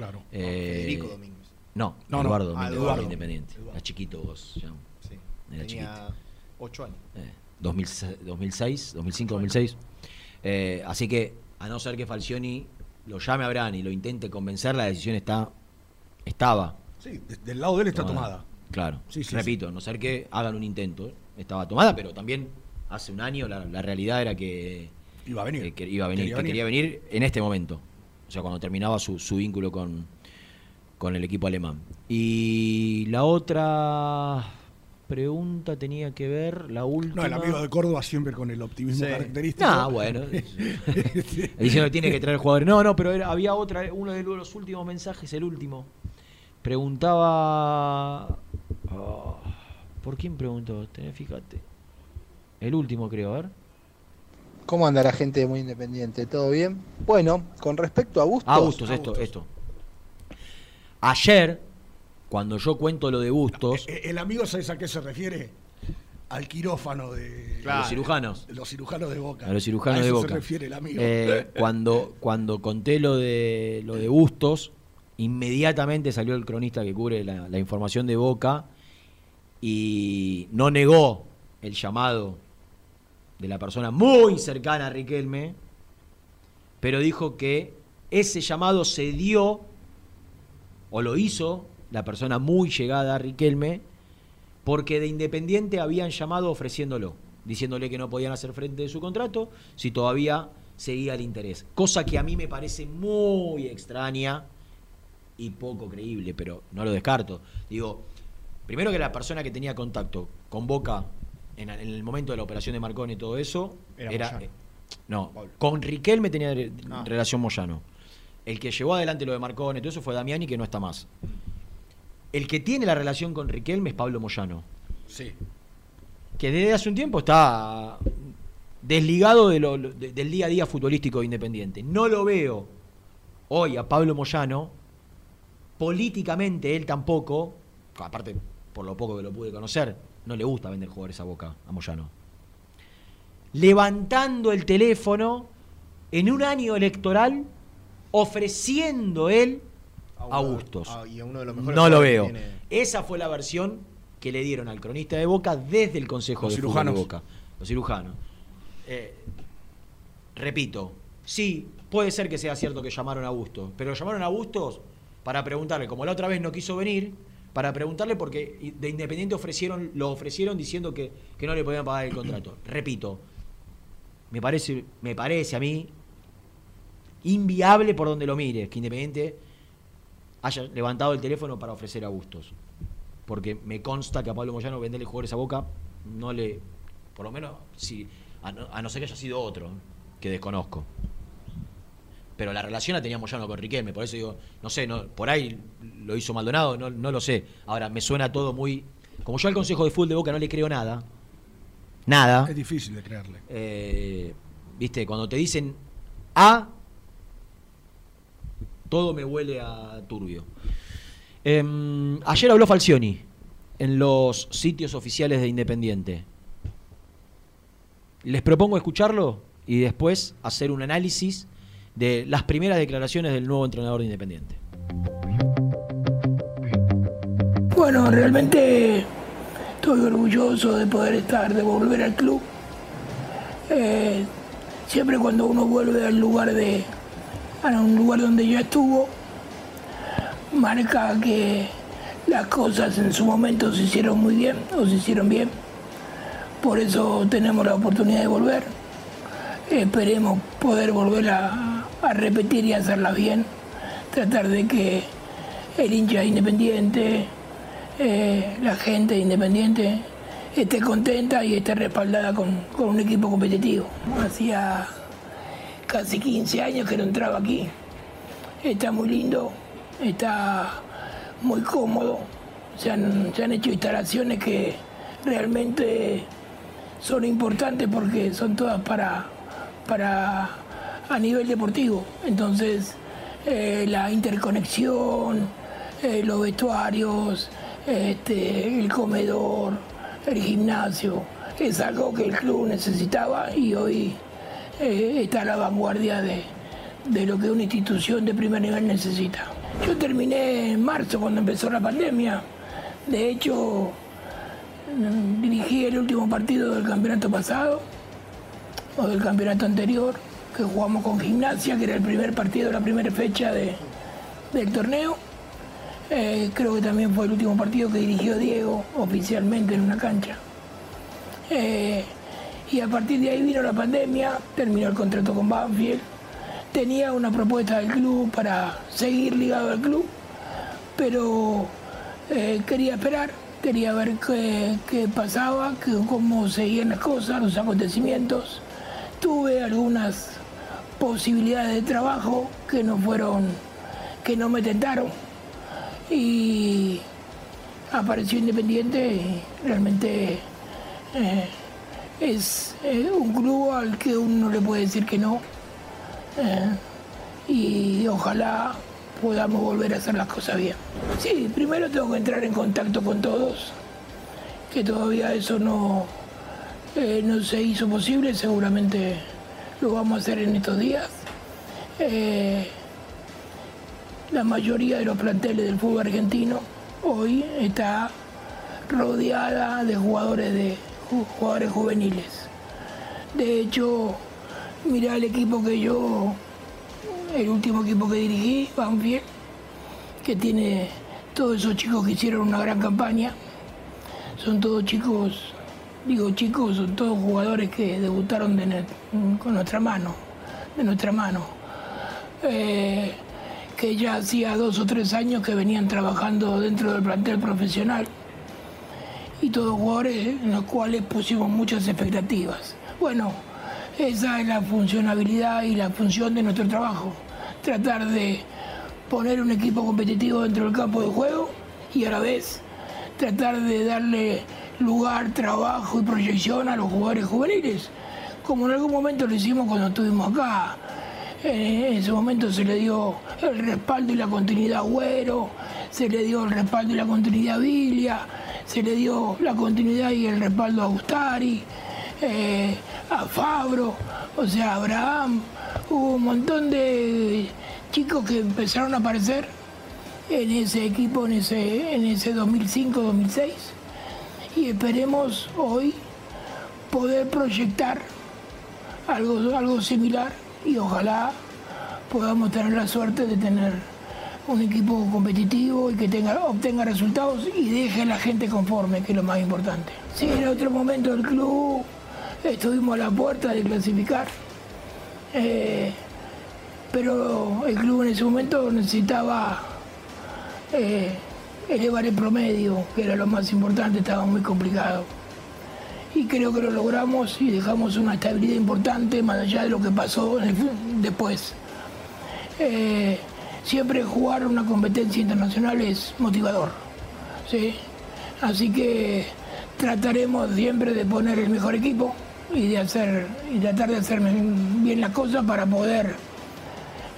Claro. Eh, Federico Domínguez. No, No, no. Eduardo Ah, Domínguez, Eduardo. Independiente. Era chiquito vos, ya. Sí. Era Tenía chiquito. 8 años. Eh, 2006, 2006, 2005, 2006. Eh, así que, a no ser que Falcioni lo llame a Abraham y lo intente convencer, la decisión está estaba. Sí, de- del lado de él está tomada. Claro. Sí, sí, Repito, a no ser que hagan un intento, estaba tomada, pero también hace un año la, la realidad era que Iba a venir. eh, que iba a venir, Quería que venir. quería venir en este momento. O sea, cuando terminaba su, su vínculo con, con el equipo alemán. Y la otra pregunta tenía que ver, la última. No, el amigo de Córdoba siempre con el optimismo Sí. característico. No, bueno. [LAUGHS] Diciendo que tiene que traer jugadores. No, no, pero era- había otra, uno de los últimos mensajes, el último. Preguntaba. oh, ¿Por quién preguntó? Tenés, fíjate. El último, creo, a ver. ¿Cómo anda la gente de Muy Independiente? ¿Todo bien? Bueno, con respecto a Bustos. Ah, Bustos, esto, esto. Ayer, cuando yo cuento lo de Bustos, Eh, El amigo, ¿sabes a qué se refiere? Al quirófano de Los cirujanos. de los cirujanos de Boca. a los cirujanos A de eso Boca. se refiere el amigo. Eh, cuando, cuando conté lo de, lo de Bustos, inmediatamente salió el cronista que cubre la, la información de Boca y no negó el llamado de la persona muy cercana a Riquelme, pero dijo que ese llamado se dio, o lo hizo, la persona muy llegada a Riquelme, porque de Independiente habían llamado ofreciéndolo, diciéndole que no podían hacer frente de su contrato si todavía seguía el interés. Cosa que a mí me parece muy extraña y poco creíble, pero no lo descarto. Digo, primero que la persona que tenía contacto con Boca en, en el momento de la operación de Marconi y todo eso, Era eh, no, con Riquelme tenía re- Ah. relación Moyano. El que llevó adelante lo de Marconi y todo eso fue Damiani, que no está más. El que tiene la relación con Riquelme es Pablo Moyano, Sí. que desde hace un tiempo está desligado de lo- de- del día a día futbolístico de Independiente. No lo veo hoy a Pablo Moyano, políticamente él tampoco, aparte por lo poco que lo pude conocer, no le gusta vender jugadores a boca a Moyano. Levantando el teléfono en un año electoral, ofreciendo él a Bustos. Ah, y a uno de los mejores No lo veo. tiene- Esa fue la versión que le dieron al cronista de Boca desde el Consejo Los de Fútbol cirujanos. de Boca. Los cirujanos. Eh, repito, sí, puede ser que sea cierto que llamaron a Bustos, pero llamaron a Bustos para preguntarle, como la otra vez no quiso venir, para preguntarle porque de Independiente ofrecieron, lo ofrecieron diciendo que, que no le podían pagar el contrato. [CLEARS THROAT] Repito, me parece, me parece a mí inviable por donde lo mires, que Independiente haya levantado el teléfono para ofrecer a Bustos. Porque me consta que a Pablo Moyano venderle jugadores a Boca no le. Por lo menos, si, no, a no ser que haya sido otro, que desconozco. Pero la relación la tenía Moyano con Riquelme, por eso digo, no sé, no, por ahí lo hizo Maldonado, no, no lo sé. Ahora, me suena todo muy. Como yo al Consejo de Fútbol de Boca no le creo nada. Nada. Es difícil de creerle. Eh, Viste, cuando te dicen A, todo me huele a turbio. Em, ayer habló Falcioni en los sitios oficiales de Independiente. Les propongo escucharlo y después hacer un análisis de las primeras declaraciones del nuevo entrenador de Independiente. Bueno, realmente estoy orgulloso de poder estar, de volver al club. Eh, siempre cuando uno vuelve al lugar de, a un lugar donde ya estuvo, marca que las cosas en su momento se hicieron muy bien o se hicieron bien. Por eso tenemos la oportunidad de volver. Esperemos poder volver a, a repetir y hacerlas bien. Tratar de que el hincha independiente, eh, la gente independiente esté contenta y esté respaldada con, con un equipo competitivo. Hacía casi 15 años que no entraba aquí. Está muy lindo, está muy cómodo. Se han, se han hecho instalaciones que realmente son importantes porque son todas para, para a nivel deportivo. Entonces, eh, la interconexión, eh, los vestuarios, este, el comedor, el gimnasio, es algo que el club necesitaba y hoy eh, está a la vanguardia de, de lo que una institución de primer nivel necesita. Yo terminé en marzo cuando empezó la pandemia. De hecho, dirigí el último partido del campeonato pasado o del campeonato anterior, que jugamos con gimnasia, que era el primer partido, la primera fecha de- del torneo. Eh, creo que también fue el último partido que dirigió Diego oficialmente en una cancha. Eh, y a partir de ahí vino la pandemia, terminó el contrato con Banfield. Tenía una propuesta del club para seguir ligado al club, pero eh, quería esperar, quería ver qué, qué pasaba, qué- cómo seguían las cosas, los acontecimientos. Tuve algunas posibilidades de trabajo que no fueron, que no me tentaron. Y apareció Independiente y realmente eh, es un club al que uno no le puede decir que no. Eh, y ojalá podamos volver a hacer las cosas bien. Sí, primero tengo que entrar en contacto con todos, que todavía eso no, eh, no se hizo posible, seguramente lo vamos a hacer en estos días. Eh, la mayoría de los planteles del fútbol argentino hoy está rodeada de jugadores de ju- jugadores juveniles. De hecho, mira el equipo que yo el último equipo que dirigí, Banfield, que tiene todos esos chicos que hicieron una gran campaña. Son todos chicos, digo chicos, son todos jugadores que debutaron de ne- con nuestra mano, de nuestra mano. Eh, que ya hacía dos o tres años que venían trabajando dentro del plantel profesional y todos jugadores en los cuales pusimos muchas expectativas. Bueno, esa es la funcionabilidad y la función de nuestro trabajo, tratar de poner un equipo competitivo dentro del campo de juego y a la vez tratar de darle lugar, trabajo y proyección a los jugadores juveniles, como en algún momento lo hicimos cuando estuvimos acá. En ese momento se le dio el respaldo y la continuidad a Güero, se le dio el respaldo y la continuidad a Vilia, se le dio la continuidad y el respaldo a Ustari, eh, a Fabro, o sea, a Abraham. Hubo un montón de chicos que empezaron a aparecer en ese equipo, en ese, en ese 2005-2006. Y esperemos hoy poder proyectar algo, algo similar y ojalá podamos tener la suerte de tener un equipo competitivo y que tenga, obtenga resultados y deje a la gente conforme, que es lo más importante. Sí, en otro momento del club estuvimos a la puerta de clasificar, eh, pero el club en ese momento necesitaba eh, elevar el promedio, que era lo más importante, estaba muy complicado. Y creo que lo logramos y dejamos una estabilidad importante más allá de lo que pasó después. Eh, siempre jugar una competencia internacional es motivador. ¿sí? Así que trataremos siempre de poner el mejor equipo y de hacer y tratar de hacer bien las cosas para poder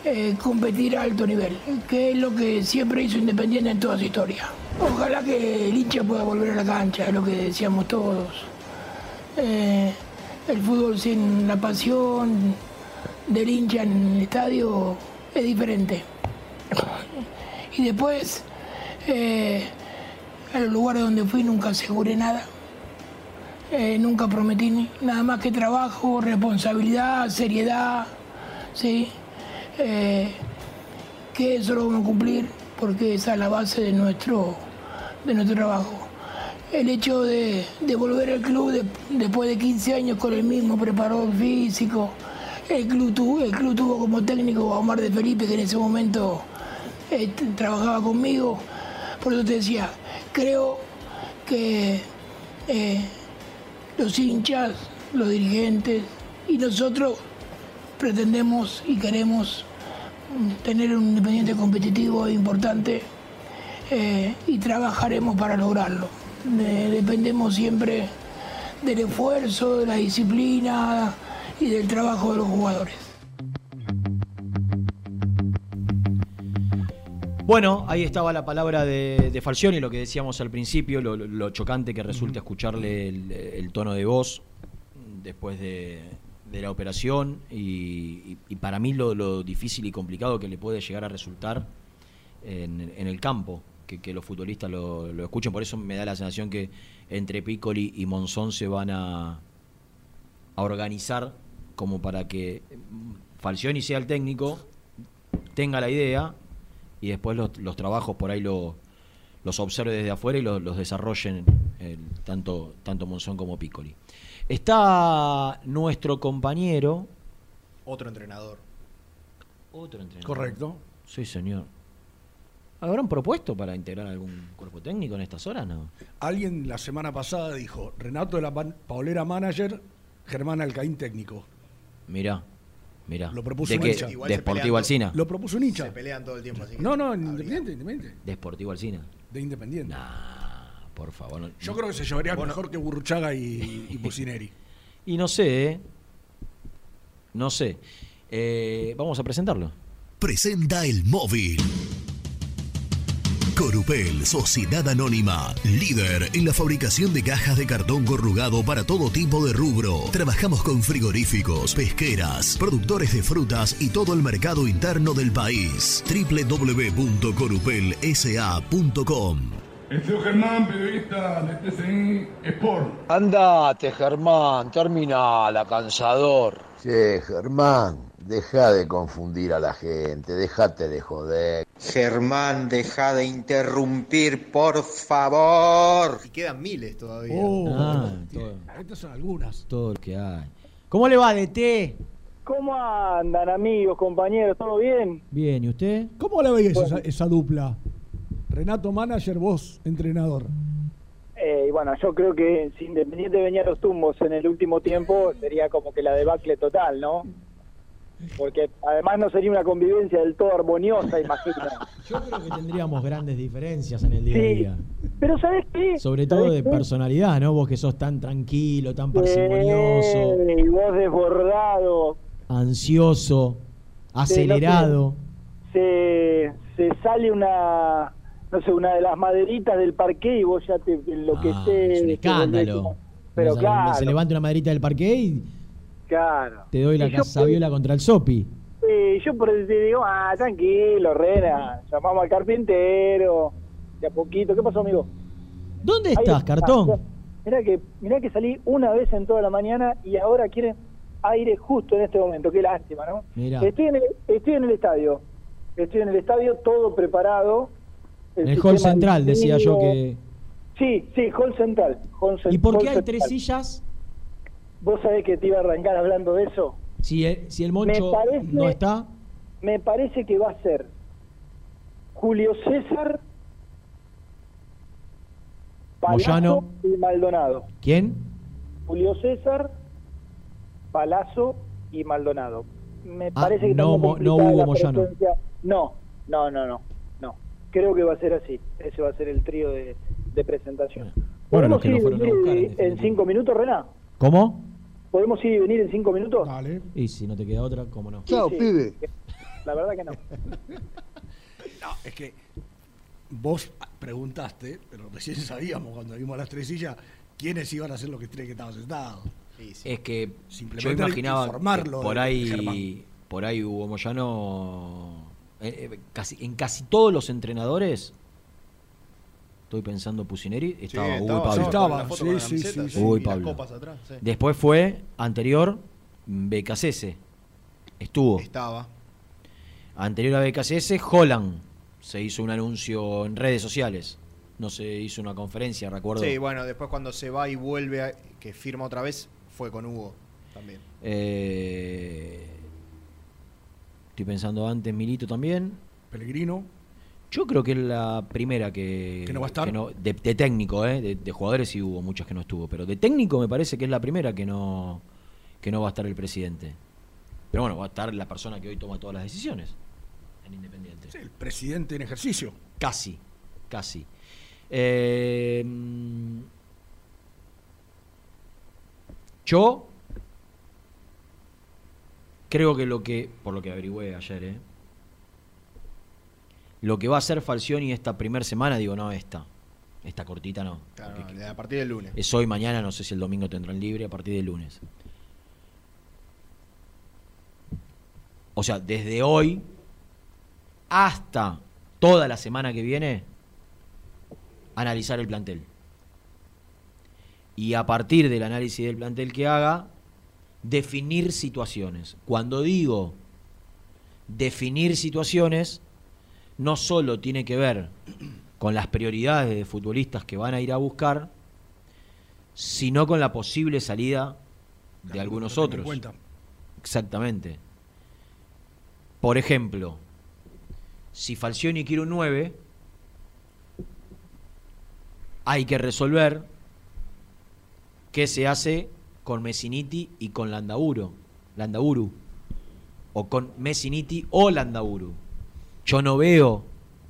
eh, competir a alto nivel, que es lo que siempre hizo Independiente en toda su historia. Ojalá que el hincha pueda volver a la cancha, es lo que decíamos todos. Eh, el fútbol sin la pasión del hincha en el estadio es diferente. Y después, eh, los lugares donde fui nunca aseguré nada. Eh, nunca prometí nada más que trabajo, responsabilidad, seriedad, ¿sí? Eh, que eso lo vamos a cumplir porque esa es la base de nuestro, de nuestro trabajo. El hecho de, de volver al club de- después de 15 años con el mismo preparador físico, el club, tuvo, el club tuvo como técnico a Omar de Felipe, que en ese momento eh, trabajaba conmigo. Por eso te decía, creo que eh, los hinchas, los dirigentes y nosotros pretendemos y queremos mm, tener un independiente competitivo e importante eh, y trabajaremos para lograrlo. De- dependemos siempre del esfuerzo, de la disciplina y del trabajo de los jugadores. Bueno, ahí estaba la palabra de, de Falcioni, lo que decíamos al principio, lo, chocante que resulta escucharle el tono de voz después de, de la operación y, y- para mí lo, difícil y complicado que le puede llegar a resultar en, el campo, que, los futbolistas lo, escuchen. Por eso me da la sensación que entre Piccoli y Monzón se van a, organizar como para que Falcioni sea el técnico, tenga la idea y después los, trabajos por ahí lo- los observe desde afuera y los, los desarrollen el- tanto, tanto Monzón como Piccoli. Está nuestro compañero. Otro entrenador. Otro entrenador. Correcto. Sí, señor. ¿Habrán propuesto para integrar algún cuerpo técnico en estas horas? No. Alguien la semana pasada dijo, Renato de la Paulera manager, Germán Alcaín técnico. Mirá, mirá. Lo propuso ¿De un qué? hincha. ¿De Sportivo Alcina? Lo propuso un hincha. Se pelean todo el tiempo, así No, no, en Independiente, Independiente. ¿De Sportivo Alcina? De Independiente. Por favor. no- Yo creo que se llevaría mejor que Burruchaga y, y [LAUGHS] Pusineri. Y no sé, ¿eh? No sé. Eh, vamos a presentarlo. Presenta el móvil. Corupel, Sociedad Anónima, líder en la fabricación de cajas de cartón corrugado para todo tipo de rubro. Trabajamos con frigoríficos, pesqueras, productores de frutas y todo el mercado interno del país. www.corupelsa.com Soy Germán, periodista de TCN Sport. Andate, Germán, terminala, cansador. Che, Germán, Deja de confundir a la gente, déjate de joder. Germán, deja de interrumpir, por favor. Y quedan miles todavía. Oh, Ah, todo. Estas son algunas. Todo lo que hay. ¿Cómo le va, DT? ¿Cómo andan, amigos, compañeros? ¿Todo bien? Bien, ¿y usted? ¿Cómo la veis esa, esa dupla? Renato manager, vos entrenador. Eh, y bueno, yo creo que si Independiente venía a los tumbos en el último tiempo, sería como que la debacle total, ¿no? Porque además no sería una convivencia del todo armoniosa, imagino. [LAUGHS] Yo creo que tendríamos grandes diferencias en el día a Sí. día. Pero ¿sabes qué? Sobre todo ¿Sabés de qué? personalidad, ¿no? Vos que sos tan tranquilo, tan parsimonioso, Eh, y vos desbordado. ansioso, acelerado. Se, se sale una, no sé, una de las maderitas del parque y vos ya te enloqueces. Ah, es un escándalo. Pero claro, Se levanta una maderita del parque y claro. te doy la casabiola contra el sopi. Sí, yo por eso te digo, ah, tranquilo, Rena, llamamos al carpintero, de a poquito. ¿Qué pasó, amigo? ¿Dónde Ahí estás, está. cartón? Mirá que, mirá que salí una vez en toda la mañana y ahora quieren aire justo en este momento. Qué lástima, ¿no? Mirá. Estoy en, el, estoy en el estadio. Estoy en el estadio, todo preparado. El hall central decía yo que... Sí, sí, hall central. hall ¿Y por qué hay tres sillas? ¿Vos sabés que te iba a arrancar hablando de eso? Si el, si el Moncho parece- no está, Me parece que va a ser Julio César, Palazzo Moyano. y Maldonado. ¿quién? Julio César, Palazzo y Maldonado. Me Ah, parece que no Mo- Moyano. No, no, no, no, no. Creo que va a ser así. Ese va a ser el trío de, de presentación. Bueno, los ¿Podemos que ir fueron a buscar, en en, cinco minutos, Rená? ¿Cómo? ¿Podemos ir y venir en cinco minutos? Y si no te queda otra, ¿cómo no? Sí, sí. La verdad que no. No, es que vos preguntaste, pero recién sabíamos cuando vimos las tres sillas quiénes iban a ser los que tres que estaban sentados. Es que yo Simplemente imaginaba informarlo que por ahí Germán. por ahí Hugo Moyano eh, eh, casi en casi todos los entrenadores estoy pensando Pusineri estaba Hugo y estaba, Pablo. estaba, la sí, Hugo y y las Pablo. copas atrás, sí. Después fue anterior BKCS. Estuvo. Estaba. Anterior a BKCS, Holland. Se hizo un anuncio en redes sociales. No se hizo una conferencia, recuerdo. Sí, bueno, después cuando se va y vuelve, a- que firma otra vez, fue con Hugo también. Eh, estoy pensando antes, Milito también. Pellegrino. Yo creo que es la primera que. ¿Que no va a estar? no- de, de técnico, ¿eh? De, de jugadores sí hubo muchas que no estuvo. Pero de técnico me parece que es la primera que no, que no va a estar el presidente. Pero bueno, va a estar la persona que hoy toma todas las decisiones en Independiente. El presidente en ejercicio. Casi, casi. Eh, yo creo que lo que, por lo que averigüé ayer, ¿eh? lo que va a hacer Falcioni esta primera semana, digo, no esta, esta cortita no. Claro, no, a partir del lunes. Es hoy, mañana, no sé si el domingo tendrán libre, a partir del lunes. O sea, desde hoy hasta toda la semana que viene, analizar el plantel. Y a partir del análisis del plantel que haga, definir situaciones. Cuando digo definir situaciones, no solo tiene que ver con las prioridades de futbolistas que van a ir a buscar, sino con la posible salida de algunos otros. cuenta. Exactamente. Por ejemplo, si Falcioni quiere un 9, hay que resolver qué se hace con Messiniti y con Landauro, Landauru. O con Messiniti o Landauru. Yo no veo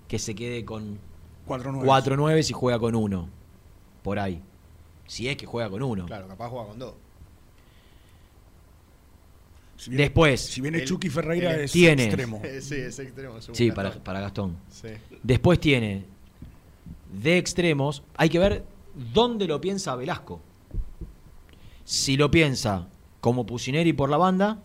que se quede con Cuatro nueves. 4 9 si juega con uno. Por ahí. Si es que juega con uno. Claro, capaz juega con dos. Si viene- Después. Si viene El- Chucky Ferreira el- es Tienes. extremo. [LAUGHS] sí, es extremo. es Sí, para, para Gastón. Sí. Después tiene de extremos. Hay que ver dónde lo piensa Velasco. Si lo piensa como Pusineri por la banda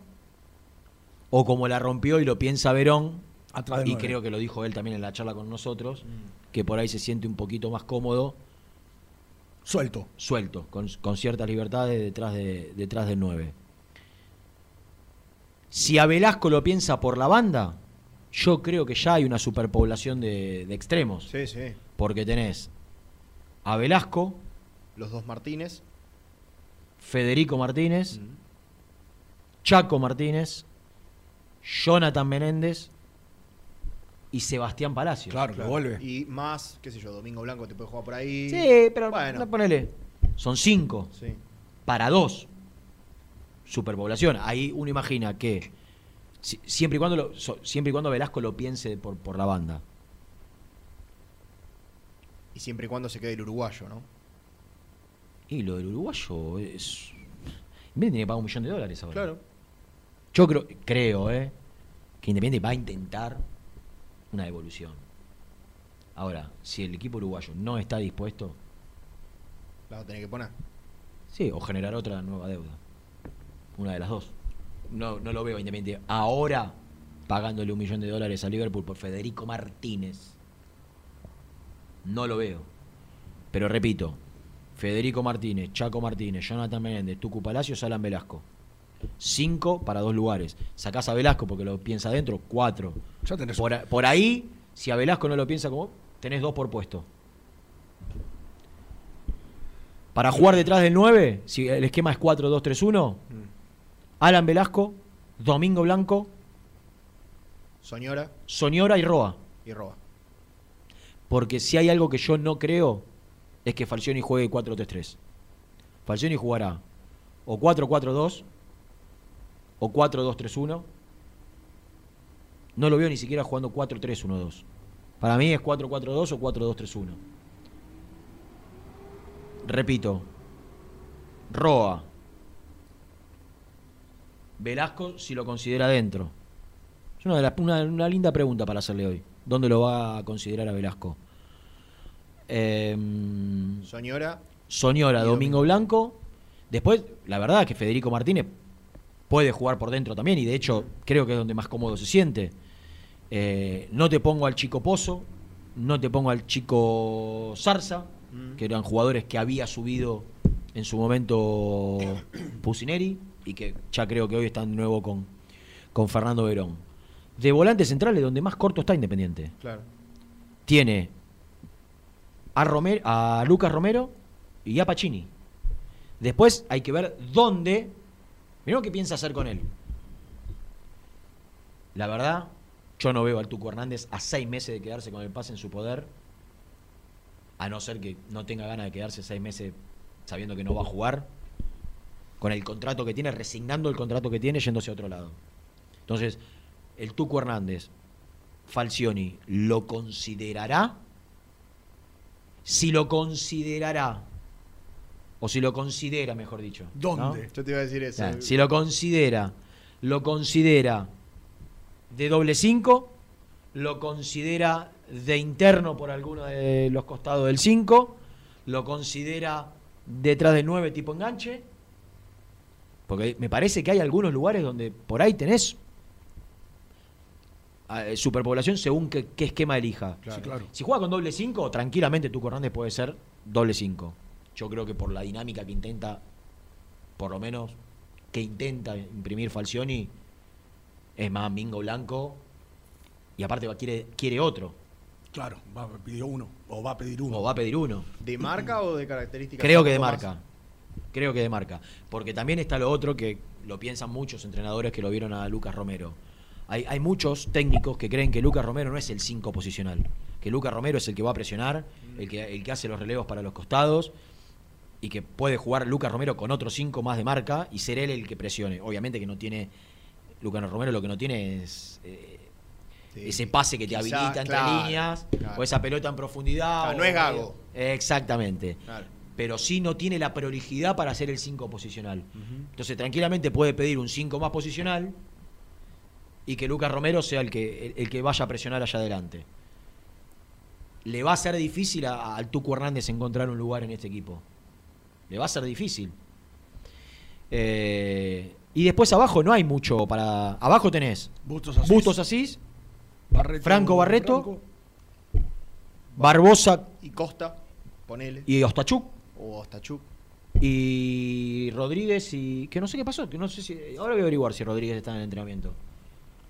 o como la rompió y lo piensa Verón. Atrás Y creo que lo dijo él también en la charla con nosotros, que por ahí se siente un poquito más cómodo. Suelto. Suelto, con, con ciertas libertades detrás, de, detrás del 9. Si a Velasco lo piensa por la banda, yo creo que ya hay una superpoblación de, de extremos. Sí, sí. Porque tenés a Velasco, Los dos Martínez. Federico Martínez, Chaco Martínez, Jonathan Menéndez y Sebastián Palacio. Y más, qué sé yo, Domingo Blanco te puede jugar por ahí. Sí, pero bueno. no ponele. Son cinco. Sí. Para dos. Superpoblación. Ahí uno imagina que si- siempre y cuando lo- so- siempre y cuando Velasco lo piense por, por la banda. Y siempre y cuando se quede el uruguayo, ¿no? Y lo del uruguayo es. Independiente tiene que pagar un millón de dólares ahora. Claro. Yo creo, creo, eh, que Independiente va a intentar una devolución. Ahora, si el equipo uruguayo no está dispuesto, La va a tener que poner. sí, o generar otra nueva deuda. Una de las dos. No, no lo veo Independiente ahora pagándole un millón de dólares a Liverpool por Federico Martínez. No lo veo. Pero repito, Federico Martínez, Chaco Martínez, Jonathan Menéndez, Tucu Palacios, Alan Velasco. Cinco para dos lugares. Sacás a Velasco porque lo piensa adentro, cuatro. Ya tenés Por, por ahí, si a Velasco no lo piensa como, tenés dos por puesto. Para jugar detrás del 9, si el esquema es 4-2-3-1, Alan Velasco, Domingo Blanco, Soñora Soñora y Roa. y Roa. Porque si hay algo que yo no creo, es que Falcioni juegue 4-3-3. Falcioni jugará o 4-4-2 o 4-2-3-1. No lo veo ni siquiera jugando 4-3-1-2. Para mí es 4-4-2 o 4-2-3-1. Repito. Roa. Velasco si lo considera dentro. Es una, de las- una- una linda pregunta para hacerle hoy. ¿Dónde lo va a considerar a Velasco? Em, Soñora. Soñora, Domingo Blanco. Después, la verdad es que Federico Martínez puede jugar por dentro también y de hecho creo que es donde más cómodo se siente. Eh, no te pongo al chico Pozo, no te pongo al chico Zarza, que eran jugadores que había subido en su momento [COUGHS] Pusineri y que ya creo que hoy están de nuevo con, con Fernando Verón. De volantes centrales, donde más corto está Independiente Claro. tiene a, Romer- a Lucas Romero y a Pacini. Después hay que ver dónde. Mirá qué piensa hacer con él. La verdad, yo no veo al Tuco Hernández a seis meses de quedarse con el pase en su poder. A no ser que no tenga ganas de quedarse seis meses sabiendo que no va a jugar. Con el contrato que tiene, resignando el contrato que tiene, yéndose a otro lado. Entonces, el Tuco Hernández, Falcioni, ¿lo considerará? Si lo considerará, o si lo considera, mejor dicho. ¿no? ¿Dónde? Yo te iba a decir eso. Si lo considera, lo considera de doble 5, lo considera de interno por alguno de los costados del 5, lo considera detrás del 9 tipo enganche, porque me parece que hay algunos lugares donde por ahí tenés eh, superpoblación según qué, qué esquema elija. Sí, claro. Si juega con doble 5, tranquilamente tu Hernández puede ser doble 5. Yo creo que por la dinámica que intenta, por lo menos, que intenta imprimir Falcioni, es más Mingo Blanco. Y aparte va, quiere, quiere otro. Claro, va, pidió uno. O va a pedir uno. O va a pedir uno. ¿De marca o de características? Creo que de marca. más? Creo que de marca. Porque también está lo otro que lo piensan muchos entrenadores que lo vieron a Lucas Romero. Hay, hay muchos técnicos que creen que Lucas Romero no es el 5 posicional. Que Lucas Romero es el que va a presionar, el que, el que hace los relevos para los costados y que puede jugar Lucas Romero con otros 5 más de marca y ser él el que presione. Obviamente que no tiene. Lucas Romero lo que no tiene es. eh, ese pase que te Quizá, habilita entre claro, líneas, claro. o esa pelota en profundidad. Claro, no es Gago. Exactamente pero sí no tiene la prolijidad para hacer el 5 posicional. Entonces tranquilamente puede pedir un 5 más posicional y que Lucas Romero sea el que, el, el que vaya a presionar allá adelante. Le va a ser difícil al Tuco Hernández encontrar un lugar en este equipo. Le va a ser difícil. Eh, y después abajo no hay mucho para... Abajo tenés Bustos Asís. Bustos Asís, Barreto- Franco Barreto, Franco. Barbosa Y Costa, ponele. y Ostachuk. O Ostachuk. Y Rodríguez y. que no sé qué pasó, que no sé si. Ahora voy a averiguar si Rodríguez está en el entrenamiento.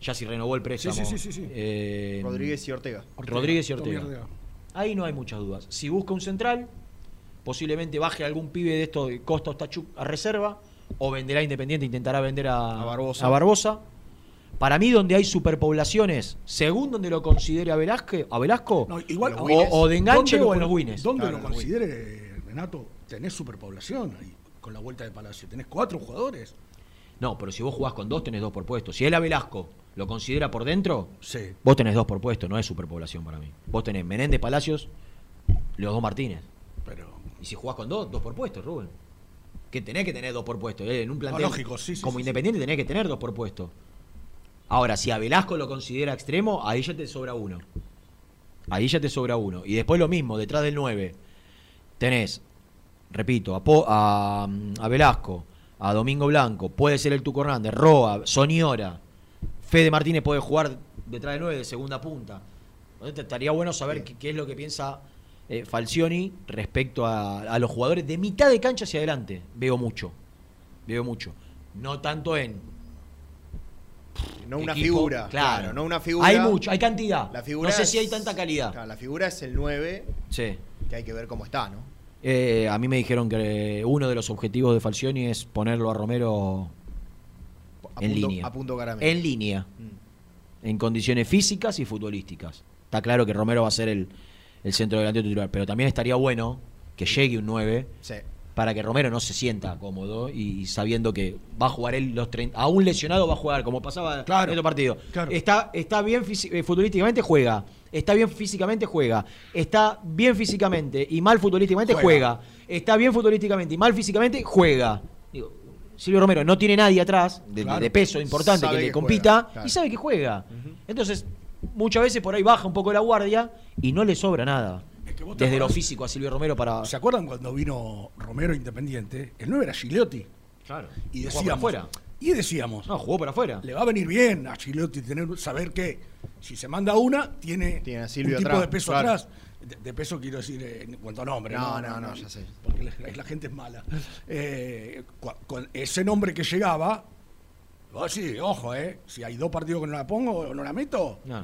Ya si renovó el préstamo. Sí, sí, sí, sí, sí. Eh, Rodríguez y Ortega. Rodríguez y Ortega. Ortega. Ahí no hay muchas dudas. Si busca un central, posiblemente baje algún pibe de estos de Costa Ostachuk a reserva, o venderá Independiente, intentará vender a, A Barbosa. a Barbosa. Para mí, donde hay superpoblaciones, según donde lo considere a Velázquez, a Velasco, No, igual, o, o de enganche ¿dónde lo o en los wines. Donde Claro, lo considere, Renato, tenés superpoblación ahí, con la vuelta de Palacio. Tenés cuatro jugadores. No, pero si vos jugás con dos, tenés dos por puesto. Si él a Velasco lo considera por dentro, Sí. vos tenés dos por puesto, no es superpoblación para mí. Vos tenés Menéndez Palacios, los dos Martínez. Pero. Y si jugás con dos, dos por puesto, Rubén. Que tenés que tener dos por puesto. eh, En un plantel No, lógico, sí, sí, como sí, independiente tenés que tener dos por puesto. Ahora, si a Velasco lo considera extremo, ahí ya te sobra uno. Ahí ya te sobra uno. Y después lo mismo, detrás del 9. Tenés, repito, a, Po- a, a Velasco, a Domingo Blanco, puede ser el Tuco Hernández, Roa, Soniora, Fede Martínez puede jugar detrás del 9 de segunda punta. Entonces, Estaría bueno saber qué, qué es lo que piensa eh, Falcioni respecto a, a los jugadores de mitad de cancha hacia adelante. Veo mucho. Veo mucho. No tanto en. No una equipo, figura. Claro. no una figura. Hay mucho, hay cantidad. La figura no sé es- si hay tanta calidad. Claro, la figura es el 9, Sí. que hay que ver cómo está, ¿no? Eh, a mí me dijeron que uno de los objetivos de Falcioni es ponerlo a Romero A en punto- línea. a punto caramelo. En línea. Mm. En condiciones físicas y futbolísticas. Está claro que Romero va a ser el, el centro delantero titular, pero también estaría bueno que llegue un 9 Sí. para que Romero no se sienta cómodo y sabiendo que va a jugar él los 30. A un lesionado va a jugar, como pasaba Claro, en partidos. claro. Está, está bien eh, futbolísticamente, juega. Está bien físicamente, juega. Está bien físicamente y mal futbolísticamente, Juega. juega. Está bien futbolísticamente y mal físicamente, juega. Digo, Silvio Romero no tiene nadie atrás de, Claro. de peso importante Sabe que le que compita juega, claro. y sabe que juega. Entonces, muchas veces por ahí baja un poco la guardia y no le sobra nada. Es que vos te Desde lo físico a Silvio Romero para. ¿Se acuerdan cuando vino Romero Independiente? El 9 era Gigliotti. Claro. Y decíamos. afuera. Y decíamos. No, jugó para afuera. Le va a venir bien a Gigliotti tener, saber que si se manda una, tiene, un tipo atrás, de peso claro. atrás. De, de peso quiero decir eh, en cuanto a nombre. No, no, no, ya sé. Porque la, la gente es mala. Eh, con ese nombre que llegaba, sí, ojo, ¿eh? Si hay dos partidos que no la pongo o no la meto, No.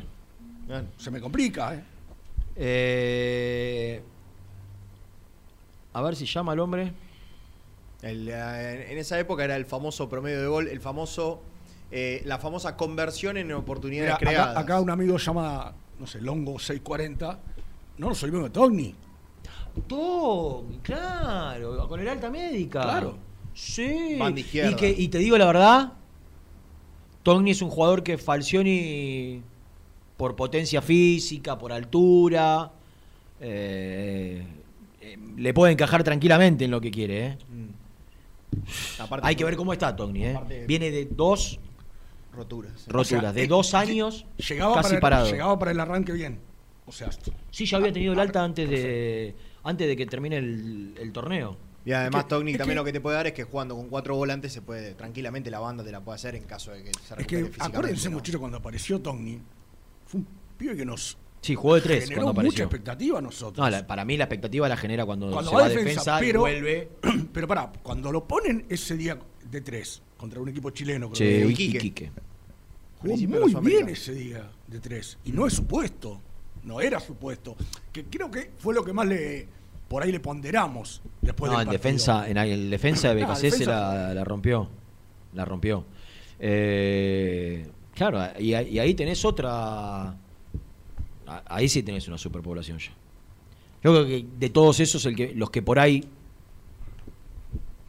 se me complica, ¿eh? Eh, a ver si llama al hombre. El, eh, en esa época era el famoso promedio de gol, el famoso, eh, la famosa conversión en oportunidades Mira, creadas. acá, acá un amigo llama, no sé, Longo 640. No, no soy mismo de Togni. Togni, claro, con el alta médica. Claro. Sí. Y, que, y te digo la verdad, Togni es un jugador que Falcioni, por potencia física, por altura, eh, eh, le puede encajar tranquilamente en lo que quiere. ¿eh? Aparte- Hay que ver cómo está Togni. ¿eh? Viene de dos roturas. roturas, O sea, de eh, dos años llegaba casi para el, parado. Llegaba para el arranque bien. O sea, Sí, ya había tenido el alta antes de antes de que termine el, el torneo. Y además que- Togni es también que- lo que te puede dar es que jugando con cuatro volantes se puede, tranquilamente la banda te la puede hacer en caso de que se es recupere que físicamente. acuérdense, ¿no? muchachos, cuando apareció Togni, fue un pibe que nos Sí, jugó de tres generó cuando mucha apareció. expectativa a nosotros. No, la- para mí la expectativa la genera cuando, cuando se va a defensa, y pero, [CLEARS THROAT] vuelve. pero pará, cuando lo ponen ese día de tres contra un equipo chileno, creo Che, que- Iquique. Iquique. Jugó Principio de muy bien ese día de tres. Y no es su puesto. No era su puesto. Que creo que fue lo que más le por ahí le ponderamos después No, del en partido. defensa, en el defensa de [CLEARS THROAT] Ah, BKC se defensa la, la rompió. La rompió. Eh, claro, y, ahí- y ahí tenés otra. Ahí sí tenés una superpoblación ya. Yo creo que de todos esos, el que, los que por ahí.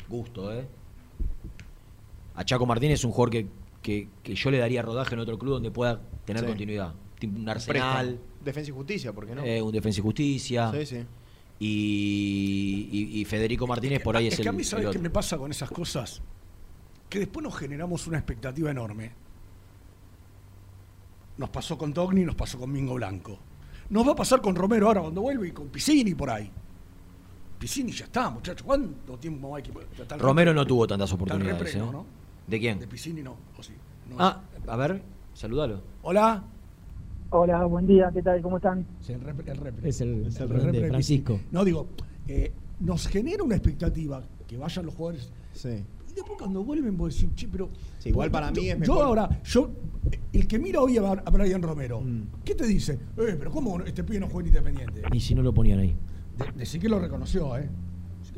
Gusto, ¿eh? A Chaco Martínez es un jugador que, que, que yo le daría rodaje en otro club donde pueda tener Sí. continuidad. Un. Arsenal, Defensa y justicia, ¿por qué no? eh, un Defensa y Justicia. Sí, sí. Y, y- y Federico Martínez por ahí es, es que el, a mí, ¿sabes qué me pasa con esas cosas? Que después nos generamos una expectativa enorme. Nos pasó con Togni, nos pasó con Mingo Blanco. Nos va a pasar con Romero ahora cuando vuelve y con Piscini por ahí. Piscini ya está, muchachos. ¿Cuánto tiempo hay que.? Romero no tuvo tantas oportunidades. ¿eh? no, ¿no? ¿De quién? De Piscini no. ¿o sí? No. Ah, a ver, saludalo. Hola. Hola, buen día, ¿qué tal? ¿Cómo están? Es el repre. el repre. Es el, Es el el de repre de Francisco. Piscini. No, digo, eh, nos genera una expectativa. que vayan los jugadores. Sí. Y después cuando vuelven, vos decís, che, pero. Sí, igual para yo- mí es Yo mejor. ahora, yo, el que mira hoy a, a Brian Romero, Mm. ¿qué te dice? Eh, pero ¿cómo este pibe no juega en Independiente? Y si no lo ponían ahí. De, decir que lo reconoció, ¿eh?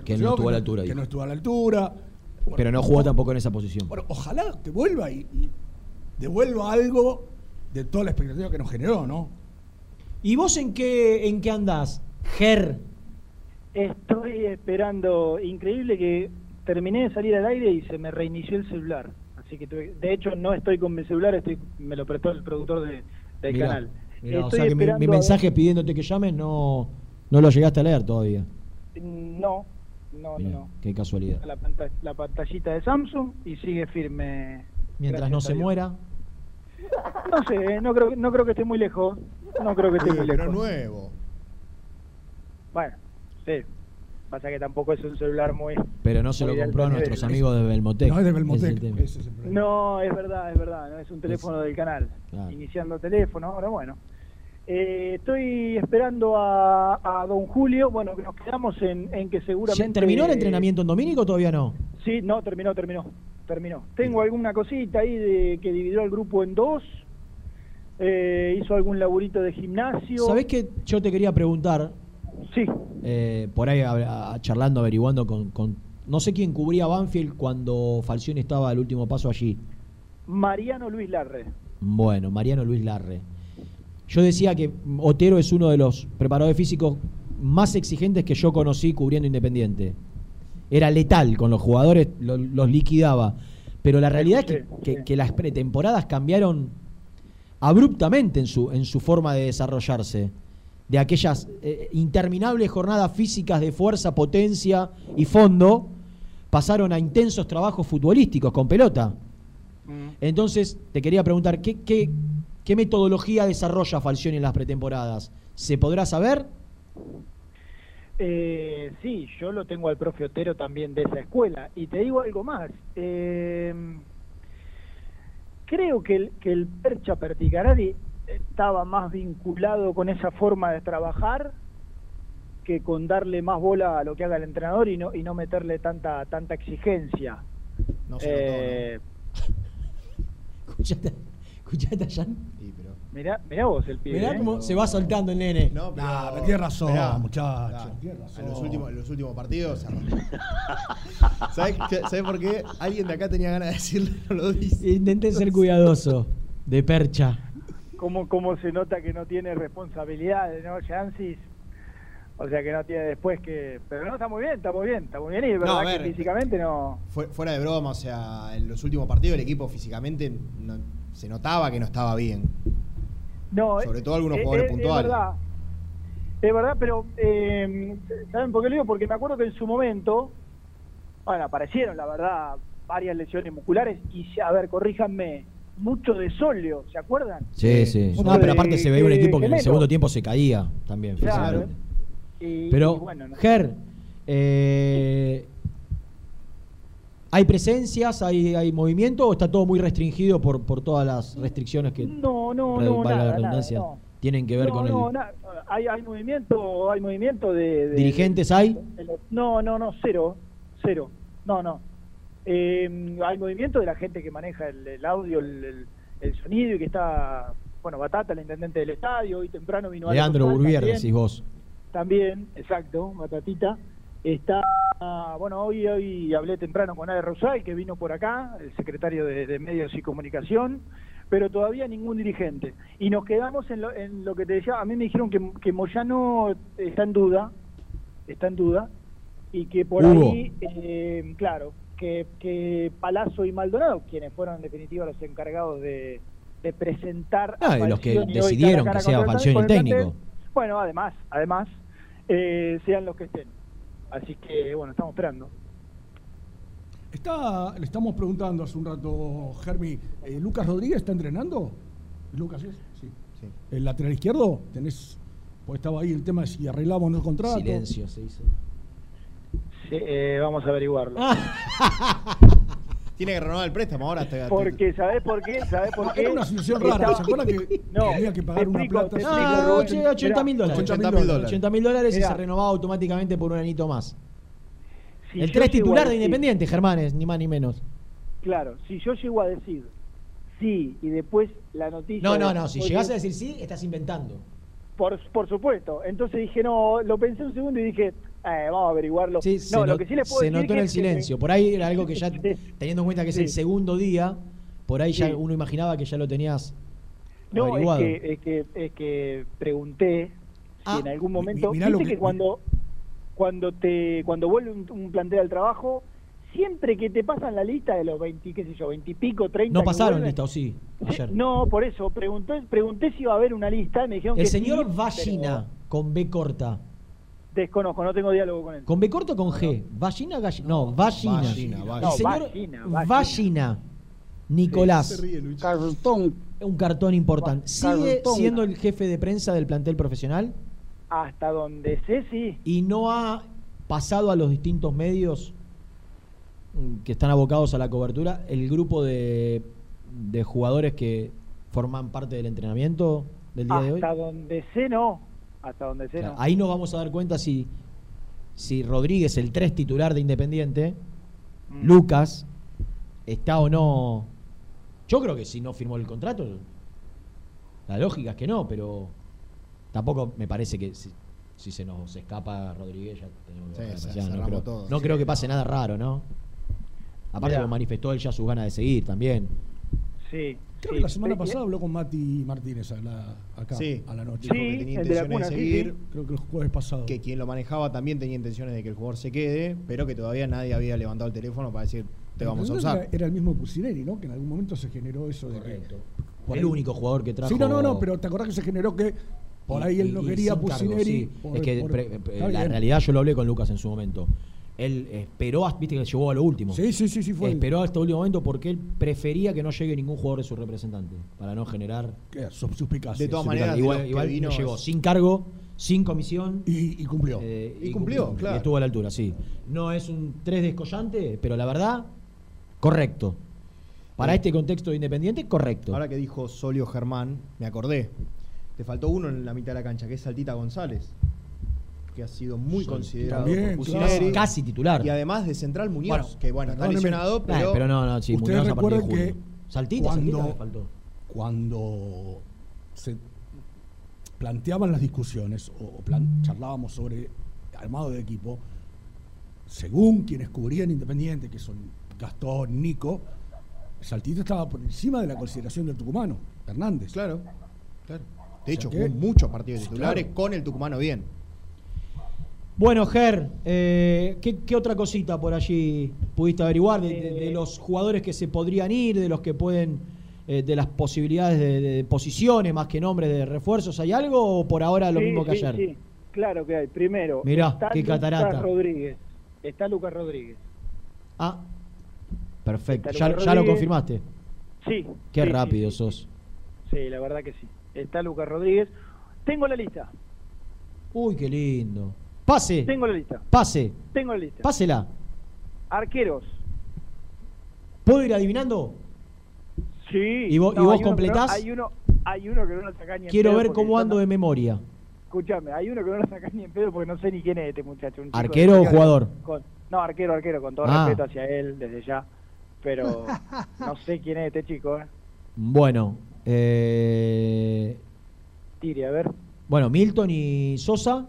Que no estuvo a la altura, Que dijo. no estuvo a la altura. Bueno, Pero no jugó tampoco en esa posición. Bueno, ojalá te vuelva y, y devuelva algo de toda la expectativa que nos generó, ¿no? ¿Y vos en qué, en qué andás, Ger? Estoy esperando, increíble que terminé de salir al aire y se me reinició el celular. Así que tuve- de hecho no estoy con mi celular, estoy me lo prestó el productor de- del Mirá, canal. mirá, o Estoy sea que mi, mensaje pidiéndote que llames no, no lo llegaste a leer todavía. No, no, Mirá, no. Qué casualidad. La, panta- la pantallita de Samsung y sigue firme. Mientras no se Dios. muera. No sé, no creo, no creo que esté muy lejos. No creo que esté Sí, muy pero lejos. nuevo. Bueno, sí. Pasa que tampoco es un celular muy. Pero no se lo compró a nuestros nivel. amigos de Belmotec. No es de Belmotec, es. No, es verdad, es verdad, no es un teléfono del canal. Claro. Iniciando teléfono, ahora bueno. Eh, estoy esperando a, a don Julio, bueno, que nos quedamos en, en que ¿Ya seguramente... ¿Terminó el entrenamiento en Domínico o todavía no? Sí, no, terminó, terminó, terminó. Tengo alguna cosita ahí de que dividió el grupo en dos, eh, hizo algún laburito de gimnasio. ¿Sabés que yo te quería preguntar? Sí. Eh, por ahí a- a- charlando, averiguando con, con- No sé quién cubría Banfield cuando Falcioni estaba al último paso allí. Mariano Luis Larre. Bueno, Mariano Luis Larre. Yo decía que Otero es uno de los preparadores físicos más exigentes que yo conocí cubriendo Independiente. Era letal con los jugadores, lo- los liquidaba. Pero la realidad es que, que- que las pretemporadas cambiaron abruptamente en su, en su forma de desarrollarse. De aquellas eh, interminables jornadas físicas de fuerza, potencia y fondo, pasaron a intensos trabajos futbolísticos con pelota. Entonces, te quería preguntar, ¿qué, qué, qué metodología desarrolla Falcioni en las pretemporadas? ¿Se podrá saber? Eh, sí, yo lo tengo al profe Otero también de esa escuela. Y te digo algo más. eh, creo que el, que el Percha Perticarari estaba más vinculado con esa forma de trabajar que con darle más bola a lo que haga el entrenador y no y no meterle tanta tanta exigencia. No se Eh, ¿Escuchaste, escuchaste a Jan? mirá, mirá vos el pibe. Mirá ¿eh? cómo se va soltando el nene. No, pero, Nah, pero tiene razón, Esperá, muchacho, esperá. tiene razón. En los últimos, en los últimos partidos. [LAUGHS] ¿Sabes, qué- ¿Sabes por qué? Alguien de acá tenía ganas de decirle, no lo dice. Intenté ser cuidadoso. De percha. Cómo, cómo se nota que no tiene responsabilidades, ¿no? Jansis. O sea que no tiene después que. Pero no, está muy bien, está muy bien, está muy bien. Y es No, verdad ver, que físicamente no. Fue- fuera de broma, o sea, en los últimos partidos el equipo físicamente no- se notaba que no estaba bien. no Sobre eh, todo algunos eh, jugadores eh, puntuales. Es verdad, es verdad, pero. Eh, ¿Saben por qué lo digo? Porque me acuerdo que en su momento. Bueno, aparecieron, la verdad, varias lesiones musculares. Y, a ver, corríjanme. Mucho de Solio, ¿se acuerdan? Sí, sí. Mucho No, pero de- aparte se veía un equipo que en el segundo tiempo se caía también. Claro. físicamente. Y- Pero, y bueno, no sé. Ger, eh, ¿hay presencias, hay, hay movimiento o está todo muy restringido por, por todas las restricciones que, No, no, no, la nada, redundancia, nada, no. tienen que ver no, con no, el... na- hay, hay movimiento, hay movimiento de, de- ¿Dirigentes hay? de no, no, no, cero, cero, no, no. Eh, hay movimiento de la gente que maneja el, el audio, el, el- el sonido y que está, bueno, Batata, el intendente del estadio, hoy temprano vino Aldo Leandro Burbier, decís vos. También, exacto, Batatita. Está, bueno, hoy, hoy hablé temprano con Ale Rosal, que vino por acá, el secretario de, de Medios y Comunicación, pero todavía ningún dirigente. Y nos quedamos en lo, en lo que te decía, a mí me dijeron que, que Moyano está en duda, está en duda, y que por Hugo. ahí, eh, claro, que, que Palazzo y Maldonado, quienes fueron en definitiva los encargados de, de presentar... Ah, a y los que decidieron cara que sea Falcioni el técnico. plantel. Bueno, además, además, eh, sean los que estén. Así que, bueno, estamos esperando. Está, le estamos preguntando hace un rato, Germi, eh, ¿Lucas Rodríguez está entrenando? ¿Lucas es? Sí. ¿El lateral izquierdo? ¿Tenés? Pues estaba ahí el tema de si arreglamos o no el contrato. Silencio se hizo. Sí, eh, vamos a averiguarlo. [LAUGHS] Tiene que renovar el préstamo ahora. Hasta, Porque, ¿sabés por qué? ¿Sabés por qué? Era una situación rara, ¿se acuerdan que [LAUGHS] No, tenía que pagar te una explico, plata? te explico, Ah, Rubén. oche- 80 mil dólares. 80.000 dólares. 80 mil dólares y Mirá. se renovaba automáticamente por un anito más. Si el yo 3 llego a titular de Independiente, Germán, es ni más ni menos. Claro, si yo llego a decir sí y después la noticia. No, no, no. Si llegás a decir sí, estás inventando. Por, por supuesto. Entonces dije, no, lo pensé un segundo y dije, eh, vamos a averiguarlo. Sí, no, lo que sí les puedo se decir notó en el que silencio. Por ahí era algo que ya, [LAUGHS] teniendo en cuenta que es el Sí. segundo día, por ahí ya Sí. uno imaginaba que ya lo tenías No, es averiguado. que, es que, es que pregunté si en algún momento. mirá lo que, que- cuando cuando te cuando vuelve un, un plantel al trabajo, siempre que te pasan la lista de los 20, qué sé yo, 20 y pico, 30. No pasaron lista, ¿o sí? Ayer. No, por eso, pregunté, pregunté si iba a haber una lista y me dijeron el que sí, señor pero Vallina, con B corta. Desconozco, no tengo diálogo con él. ¿Con B corta o con G? ¿Vallina Gallina? No, Vallina. Vallina, El Vallina. señor Vallina, Vallina. Nicolás. Cartón. Un cartón importante. ¿Sigue Cartón. siendo el jefe de prensa del plantel profesional? Hasta donde sé, sí. ¿Y no ha pasado a los distintos medios que están abocados a la cobertura el grupo de, de jugadores que forman parte del entrenamiento del día de hoy? Hasta donde sé, no. Hasta donde sé, Claro, no. ahí nos vamos a dar cuenta si, si Rodríguez, el 3 titular de Independiente, Mm. Lucas, está o no. Yo creo que si no firmó el contrato, la lógica es que no, pero tampoco me parece que si, si se nos escapa Rodríguez ya tenemos que Sí, se- no creo, todo. no Sí, creo que pase nada raro, ¿no? Aparte Mirá. lo manifestó él ya sus ganas de seguir también. Sí. Creo sí. que la semana pasada habló con Mati Martínez a la- acá, Sí, a la noche. dijo que tenía de intenciones de, sí, seguir. Creo que el jueves pasado. Que quien lo manejaba también tenía intenciones de que el jugador se quede, pero que todavía nadie había levantado el teléfono para decir te vamos a usar. Era, era el mismo Pusineri, ¿no? Que en algún momento se generó eso de que. por El ahí- único jugador que trajo. Sí, no, no, no, pero te acordás que se generó que por ahí él no quería Pusineri. sí. por- es que por- pre- está la bien. realidad yo lo hablé con Lucas en su momento. Él esperó, viste que llegó a lo último. Sí, sí, sí, sí, fue. Esperó hasta el último momento porque él prefería que no llegue ningún jugador de su representante. Para no generar. Suspicacias. De todas maneras, igual, igual vino no llegó es- sin cargo, sin comisión. Y, y cumplió. eh, Y cumplió, claro. Y estuvo a la altura, sí. No es un 3 descollante, pero la verdad, correcto. Para este contexto de independiente, correcto. Ahora que dijo Solio Germán, me acordé. Te faltó uno en la mitad de la cancha, que es Saltita González. Que ha sido muy Sí, considerado también, por claro. Pusineri. Casi titular. Y además de Central Muñoz, Bueno, que bueno, está lesionado, Eh, pero, pero no, no, sí, Ustedes Muñoz a partir de recuerden que. Saltita, cuando, Saltita faltó. cuando se planteaban las discusiones o, plan- charlábamos sobre armado de equipo, según quienes cubrían Independiente, que son Gastón, Nico, Saltita estaba por encima de la consideración del tucumano, Hernández. Claro, claro. De O hecho, que- jugó muchos partidos titulares claro. con el tucumano bien. Bueno, Ger, eh, ¿qué, qué otra cosita por allí pudiste averiguar de, de- de los jugadores que se podrían ir, de los que pueden, eh, de las posibilidades de, de posiciones más que nombres de refuerzos? ¿Hay algo o por ahora lo Sí, mismo que sí, ayer? sí. Claro que hay. Primero, Mirá, está qué Lucas catarata. Rodríguez. Está Lucas Rodríguez. Ah, perfecto. ¿Ya, Lucas ya lo confirmaste? Sí. Qué sí, rápido sos. Sí, la verdad que sí. Está Lucas Rodríguez. Tengo la lista. Uy, qué lindo. Pase, Tengo la lista. pase, Tengo la lista. pásela. Arqueros. ¿Puedo ir adivinando? Sí. ¿Y vos- y vos hay uno que no- completás? hay, uno, hay uno que no lo saca ni en Quiero pedo ver cómo ando de memoria. Escúchame, hay uno que no lo saca ni en pedo porque no sé ni quién es este muchacho. un chico de ¿Arquero o jugador? Con- no, arquero, arquero, con todo Ah. respeto hacia él desde ya. Pero [LAUGHS] no sé quién es este chico. ¿eh? Bueno, eh, Tire, a ver. bueno, Milton y Sosa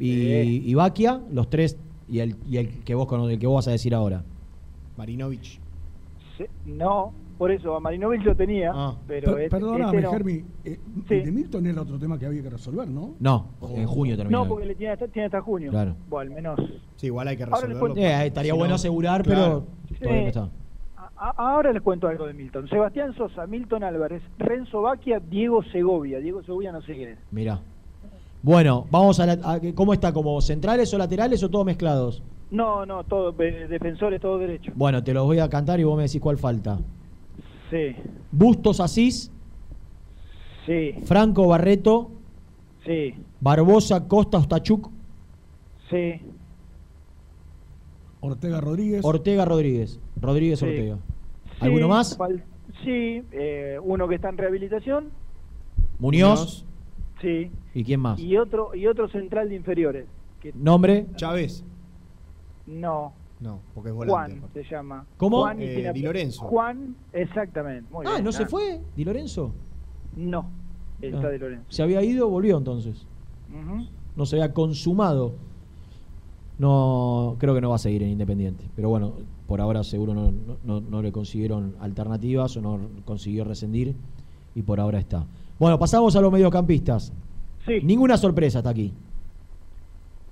y, y Baquia, los tres y el, y el que vos el que vos vas a decir ahora. Marinovich. Sí, no, por eso, a Marinovich lo tenía, Ah. pero Per- este, perdóname, este no. Germi, eh, Sí. el de Milton era otro tema que había que resolver, ¿no? No, Oh. en junio termina. No, porque le tiene hasta, tiene hasta junio. Claro. Bueno, al menos. Sí, igual hay que resolverlo. Eh, estaría Si bueno no- asegurar, claro. pero todavía no está. A- ahora les cuento algo de Milton. Sebastián Sosa, Milton Álvarez, Renzo Baquia, Diego Segovia. Diego Segovia no sé quién es. Mirá. Bueno, vamos a, la, a- ¿Cómo está? ¿Como centrales o laterales o todos mezclados? No, no, todos eh, defensores, todos derechos. Bueno, te los voy a cantar y vos me decís cuál falta. Sí, Bustos Asís, sí, Franco Barreto, sí, Barbosa Costa Ostachuk, sí. Ortega Rodríguez. Ortega Rodríguez. Rodríguez Sí. Ortega. Sí, ¿Alguno más? Sí, eh, uno que está en rehabilitación, Muñoz. Sí, ¿Y quién más? y otro y otro central de inferiores. Que Nombre. Chávez. no, No, porque es Juan volante. se llama. ¿Cómo? Juan Eh, tiene- Di Lorenzo. Juan, exactamente. Muy Ah, bien, ¿no se ah. fue? ¿Di Lorenzo? No, está Ah. Di Lorenzo. Se había ido, volvió entonces. No se había consumado. No, creo que no va a seguir en Independiente. Pero bueno, por ahora seguro no, no- no- no le consiguieron alternativas o no consiguió rescindir y por ahora está. Bueno, pasamos a los mediocampistas. Sí. Ninguna sorpresa hasta aquí.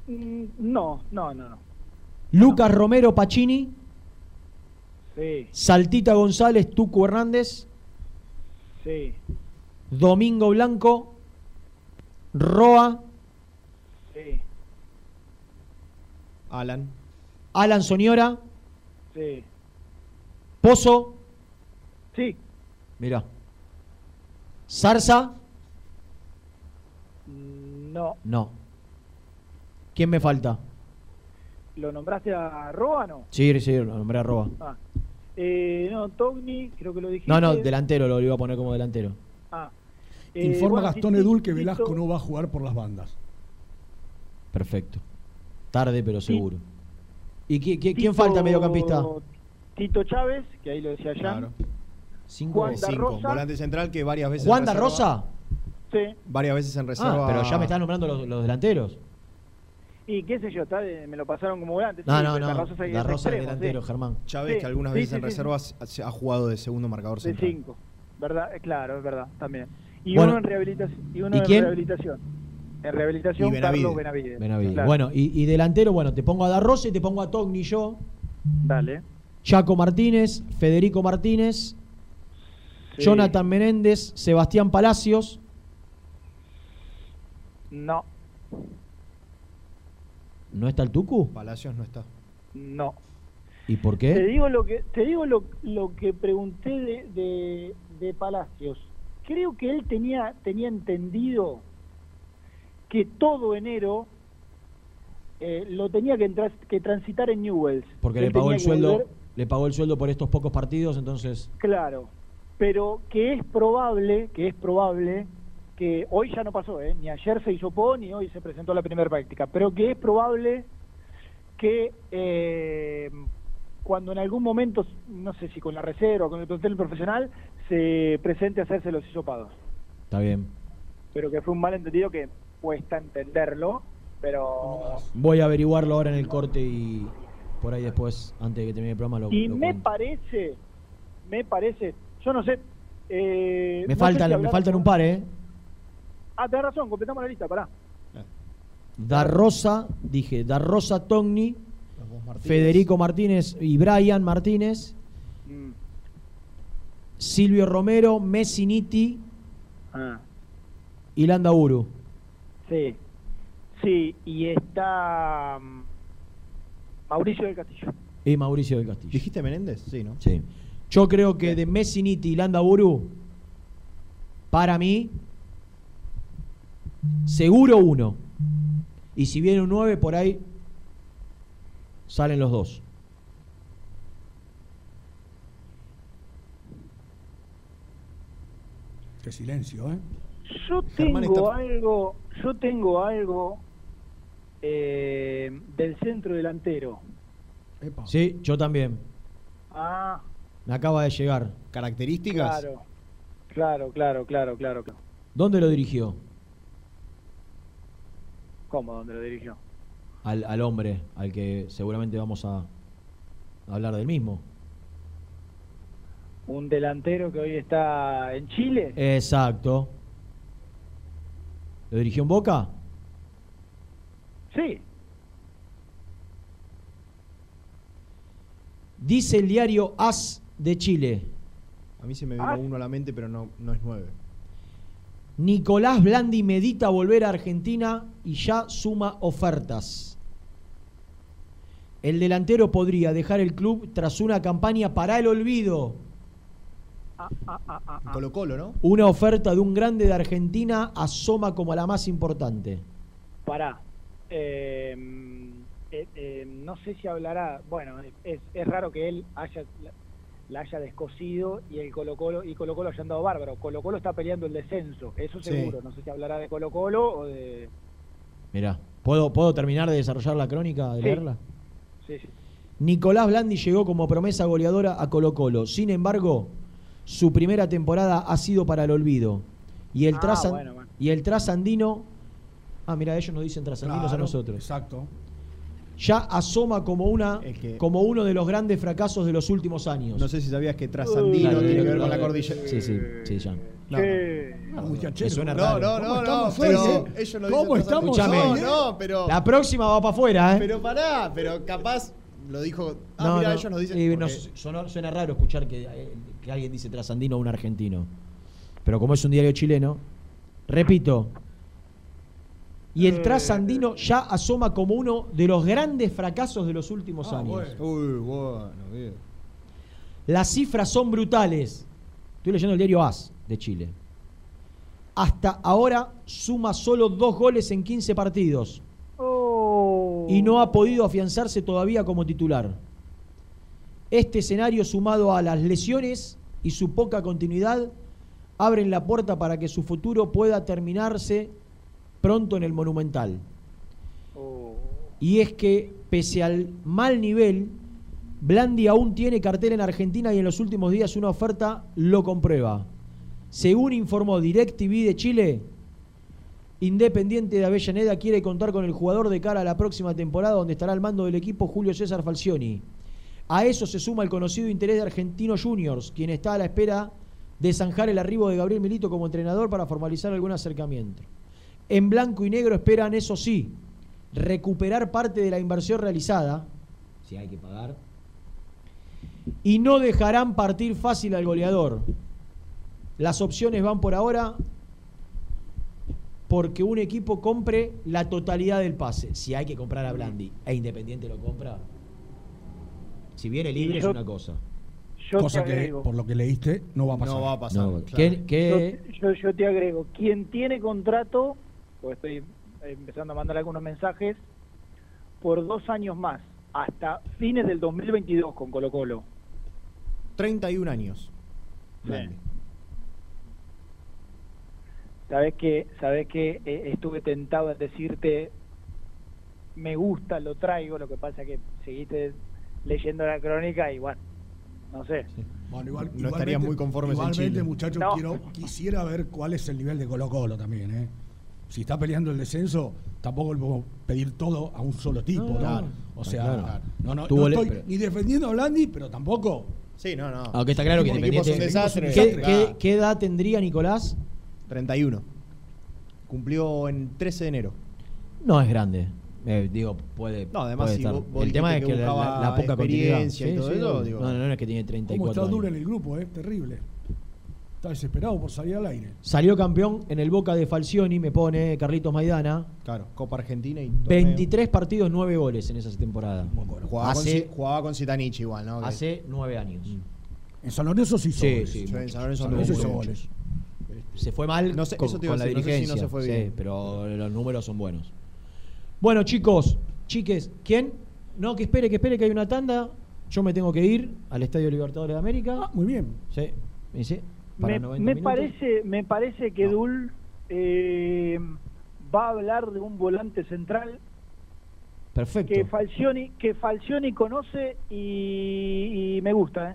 Mm, No, no, no, no. Lucas Romero Pacini, Sí, Saltita González, Tuco Hernández, sí, Domingo Blanco, Roa, sí, Alan. Alan Soñora, sí. Pozo, Sí, mira, Zarza, no. no. ¿Quién me falta? ¿Lo nombraste a Roa no? Sí, sí, lo nombré a Roa. Ah. Eh, no, Togni, creo que lo dijiste. No, no, delantero, lo iba a poner como delantero. Ah. Eh, Informa bueno, Gastón Edul que Velasco no va a jugar por las bandas. Perfecto. Tarde, pero seguro. ¿Y qui- qui- quién falta mediocampista? Tito Chávez, que ahí lo decía Jan. Claro. Cinco. Juan da Cinco. Rosa. Volante central que varias veces. ¿Juan en da reserva- Rosa? Sí. Varias veces en reserva. Ah, pero ya me están nombrando los, los delanteros. Y qué sé yo, está de- me lo pasaron como volante. No, sí, no, no. Da Rosa extremo, delantero, sí. Germán. Chávez, Sí, que algunas sí, veces sí, en se ha jugado de segundo marcador De. 5. ¿Verdad? Eh, Claro, es verdad, también. Y Bueno. uno en rehabilitación. Y uno ¿Y en quién? rehabilitación. En rehabilitación, Y Benavides. Carlos Benavides. Benavides. Claro. Bueno, y, y delantero, bueno, te pongo a Da Rosa y te pongo a Togni yo. Dale. Chaco Martínez, Federico Martínez, Sí. Jonathan Menéndez, Sebastián Palacios. No, ¿No está el Tucu? Palacios no está. no. ¿Y por Te qué? digo lo que te digo lo, lo que pregunté de, de, de Palacios. Creo que él tenía tenía entendido que todo enero eh, lo tenía que, entras- que transitar en Newells. Porque Él le pagó el sueldo, volver- le pagó el sueldo por estos pocos partidos, entonces. Claro, pero que es probable, que es probable que hoy ya no pasó, ¿eh? ni ayer se hizo PO ni hoy se presentó la primera práctica, pero que es probable que eh, cuando en algún momento, no sé si con la reserva o con el plantel profesional, se presente a hacerse los hisopados. Está bien. Pero que fue un malentendido que cuesta entenderlo, pero... Voy a averiguarlo ahora en el corte y por ahí después, antes de que termine el programa, lo, Y lo me parece, me parece, yo no sé... eh, Me no sé faltan, me faltan un par, ¿eh? Ah, tenés razón, completamos la lista, pará. Da Rosa, dije, Da Rosa Togni, Martínez. Federico Martínez y Brian Martínez, Mm. Silvio Romero, Messiniti Ah, y Landa Uru. sí. Sí, y está mm, Mauricio del Castillo. Y Mauricio del Castillo. ¿Dijiste Menéndez? Sí, ¿no? Sí. Yo creo que de Messiniti y Landa Uru, para mí, seguro uno. Y si viene un 9, por ahí salen los dos. Qué silencio, ¿eh? Yo tengo está- algo, yo tengo algo eh, del centro delantero. Sí, yo también. Ah, Me acaba de llegar. ¿Características? claro. Claro, claro, claro, claro. claro. ¿Dónde lo dirigió? ¿Cómo? ¿Dónde lo dirigió? Al, al hombre, al que seguramente vamos a hablar del mismo. Un delantero que hoy está en Chile. Exacto. ¿Lo dirigió en Boca? Sí. Dice el diario AS de Chile. A mí se me vino Ah. uno a la mente, pero no, no es nueve. Nicolás Blandi medita volver a Argentina y ya suma ofertas. El delantero podría dejar el club tras una campaña para el olvido. Ah, ah. Colo Colo, ¿no? Una oferta de un grande de Argentina asoma como la más importante. Pará. Eh, eh, eh, no sé si hablará. Bueno, es, es raro que él haya la, haya descosido y el Colo Colo y Colo Colo haya andado bárbaro. Colo Colo está peleando el descenso, eso Sí. seguro. No sé si hablará de Colo Colo o de. Mirá, ¿puedo, ¿puedo terminar de desarrollar la crónica, de Sí. leerla? Sí, sí. Nicolás Blandi llegó como promesa goleadora a Colo Colo. Sin embargo, su primera temporada ha sido para el olvido. Y el, Ah, bueno, bueno. y el trasandino... Ah, mira, ellos nos dicen trasandinos a nosotros. Exacto. Ya asoma como, una, Es que- como uno de los grandes fracasos de los últimos años. No sé si sabías que Trasandino Claro, tiene que ver con la cordillera. Sí, sí, sí, ya. No, Che, Ah, Me muchachero. suena No, raro. no, ¿Cómo no, no, pero eh? ellos lo ¿Cómo dicen estamos No, no, pero La próxima va para afuera, ¿eh? pero pará, pero capaz lo dijo. Ah, No, mira, no. ellos nos dicen. Nos- sonó- suena raro escuchar que, eh, que alguien dice trasandino a un argentino. Pero como es un diario chileno, repito. Y el trasandino ya asoma como uno de los grandes fracasos de los últimos Ah, años. bueno. Uy, bueno, bien. Las cifras son brutales. Estoy leyendo el diario AS de Chile. Hasta ahora suma solo dos goles en 15 partidos oh. y no ha podido afianzarse todavía como titular. Este escenario sumado a las lesiones y su poca continuidad abren la puerta para que su futuro pueda terminarse pronto en el Monumental. Oh. Y es que, pese al mal nivel, Blandi aún tiene cartel en Argentina y en los últimos días una oferta lo comprueba. Según informó DirecTV de Chile, Independiente de Avellaneda quiere contar con el jugador de cara a la próxima temporada donde estará al mando del equipo Julio César Falcioni. A eso se suma el conocido interés de Argentinos Juniors, quien está a la espera de zanjar el arribo de Gabriel Milito como entrenador para formalizar algún acercamiento. En blanco y negro esperan, eso sí, recuperar parte de la inversión realizada, si hay que pagar, y no dejarán partir fácil al goleador. Las opciones van por ahora porque un equipo compre la totalidad del pase. Si hay que comprar a Blandi e Independiente lo compra, si viene libre es una cosa. Yo Cosa te que, por lo que leíste, no va a pasar. No va a pasar. No, claro. ¿qué- qué- Yo, yo- yo te agrego, quien tiene contrato, pues estoy empezando a mandar algunos mensajes, por dos años más, hasta fines del 2022 con Colo Colo. 31 años. Blandi. Sabes que, sabes que eh, estuve tentado en decirte, me gusta, lo traigo, lo que pasa que seguiste leyendo la crónica y bueno, no sé. Bueno, igual, No estarían muy conformes en Igualmente, Chile. muchachos, No. quiero, quisiera ver cuál es el nivel de Colo Colo también, ¿eh? Si está peleando el descenso, tampoco le podemos pedir todo a un solo tipo, No. O sea, Claro. no, no, no estoy pero- ni defendiendo a Blandi, pero tampoco. Sí, no, no. Aunque está claro que es un Independiente... desastre. ¿Qué, Claro. qué- qué edad tendría Nicolás? 31. Cumplió en 13 de enero. No es grande. Eh, digo, puede. No, además, puede si estar. vos- vos el tema es que la, la- buscaba la poca continuidad. experiencia y todo eso, digo. no, no, no es que tiene Cómo 34 está años. dura en el grupo, ¿eh? Terrible. Está desesperado por salir al aire. Salió campeón en el Boca de Falcioni, me pone Carlitos Maidana. Claro, Copa Argentina y. torneo. 23 partidos, 9 goles en esa temporada. Jugaba, hace, con, jugaba con Zitanich igual, ¿no? Hace 9 años. En San Lorenzo sí hizo Sí, goles. sí, Sí, en. San Lorenzo San no Lorenzo hubo hizo goles. Se fue mal No sé, con, eso te iba con a la decir, no sé si no dirigencia. se fue sí, pero los números son buenos. Bueno, chicos, chiques, ¿quién? No, que espere, que espere que hay una tanda. Yo me tengo que ir al Estadio Libertadores de América. Ah, muy bien. Sí, me dice. Para Me, 90 me minutos. parece, me parece que Dul eh, va a hablar de un volante central Perfecto. que Falcioni, que Falcioni conoce y, y me gusta, ¿eh?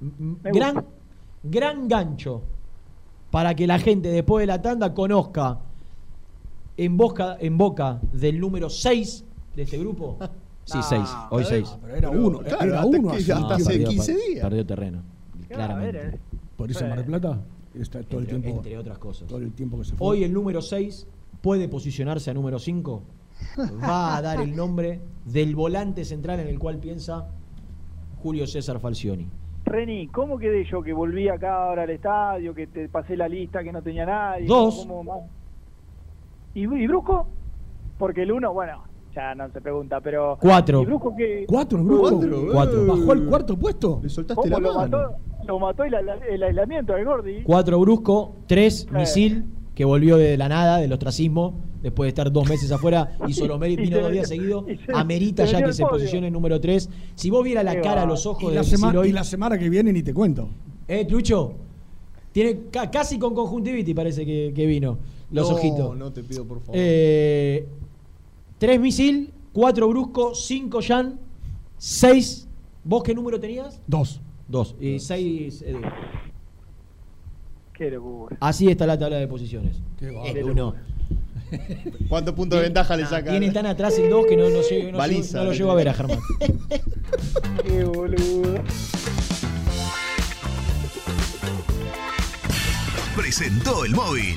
Me gran, gusta. gran gancho para que la gente después de la tanda conozca en boca, en boca del número 6 de este grupo. [LAUGHS] Sí, 6, hoy 6. Pero era uno, claro, era hasta uno. hace 15 días. Perdió terreno, Claro, claramente. a ver, eh. Por eso Mar del Plata está todo el tiempo. entre otras cosas. Todo el tiempo que se fue. Hoy el número 6 puede posicionarse a número 5. [LAUGHS] Va a dar el nombre del volante central en el cual piensa Julio César Falcioni. Reni, ¿cómo quedé yo que volví acá ahora al estadio, que te pasé la lista, que no tenía nadie? Dos. ¿Y, y Brusco? Porque el uno, bueno, ya no se pregunta, pero... Cuatro. ¿Y Brusco qué? ¿Cuatro, grupo? Cuatro, Cuatro. ¿Bajó al cuarto puesto? Le soltaste ¿Cómo la mano. mató? Lo mató el, el aislamiento del Gordi. 4 Brusco, 3 Eh. Misil, que volvió de la nada, del ostracismo, después de estar dos meses afuera, [LAUGHS] hizo los méritos, vino dos días seguidos, amerita se ya que al se podio. posicione en número 3. Si vos vieras la cara, va. los ojos Y de la, Misil sema- hoy, y la semana que viene ni te cuento. eh, Trucho, tiene ca- casi con conjuntivitis parece que, que vino, los no, ojitos. No te pido, por favor. Eh, 3 Misil, 4 Brusco, 5 Jan, 6. ¿Vos qué número tenías? Dos. Dos. Y 6. Edu. Qué locura. Así está la tabla de posiciones. Qué bárbaro. uno. [LAUGHS] ¿Cuántos puntos de ventaja le saca? Tiene tan atrás el 2 que no, no, no, Baliza, llego- no lo le llego a ver a. Germán. [LAUGHS] Qué boludo. presentó el móvil.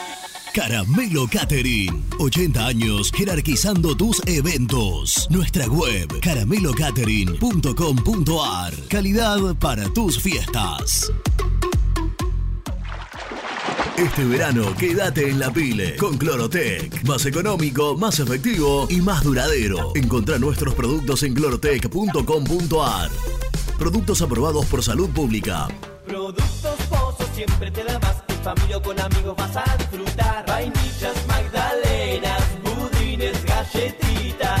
Caramelo Catering. 80 años jerarquizando tus eventos. Nuestra web caramelocatering.com.ar. Calidad para tus fiestas. Este verano quédate en la pile con Clorotec. Más económico, más efectivo y más duradero. Encontrá nuestros productos en clorotec.com.ar. Productos aprobados por salud pública. Productos Pozo siempre te familia con amigos vas a disfrutar. Vainillas, magdalenas, budines, galletitas.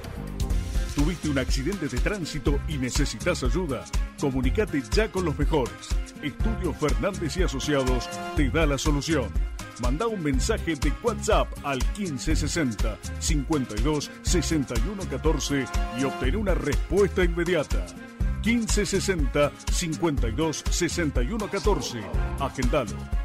¿Tuviste un accidente de tránsito y necesitas ayuda? Comunicate ya con los mejores. Estudio Fernández y Asociados te da la solución. Manda un mensaje de WhatsApp al 1560 52 61 14 y obtén una respuesta inmediata. 1560 52 61 14. Agendalo.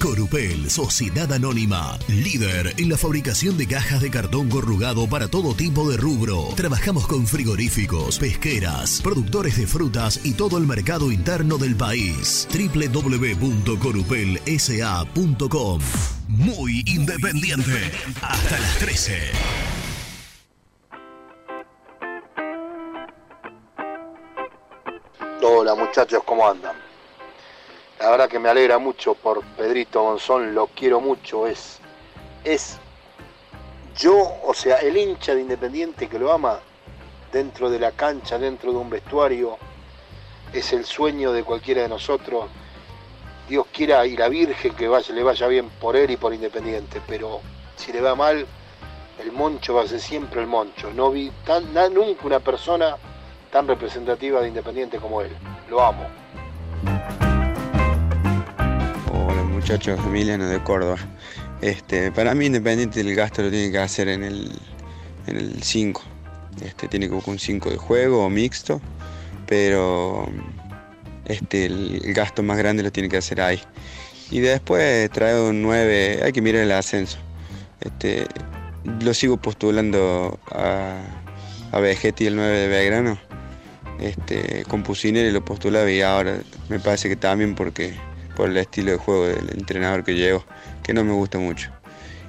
Corupel, Sociedad Anónima, líder en la fabricación de cajas de cartón corrugado para todo tipo de rubro. Trabajamos con frigoríficos, pesqueras, productores de frutas y todo el mercado interno del país. www.corupelsa.com Muy independiente. Hasta las 13. Hola muchachos, ¿cómo andan? La verdad que me alegra mucho por Pedrito Gonzón, lo quiero mucho, es, es yo, o sea, el hincha de Independiente que lo ama dentro de la cancha, dentro de un vestuario, es el sueño de cualquiera de nosotros. Dios quiera y la Virgen que vaya, le vaya bien por él y por Independiente, pero si le va mal, el Moncho va a ser siempre el Moncho. No vi tan, nunca una persona tan representativa de Independiente como él. Lo amo. Muchachos, Emiliano de Córdoba. Este, para mí Independiente el gasto lo tiene que hacer en el en el 5. Este, tiene que buscar un 5 de juego o mixto, pero este, el, el gasto más grande lo tiene que hacer ahí. Y después trae un 9, hay que mirar el ascenso. Este, lo sigo postulando a, a Vegetti, el 9 de Belgrano. Este, con Pusineri lo postulaba y ahora me parece que también porque por el estilo de juego del entrenador que llegó, que no me gusta mucho.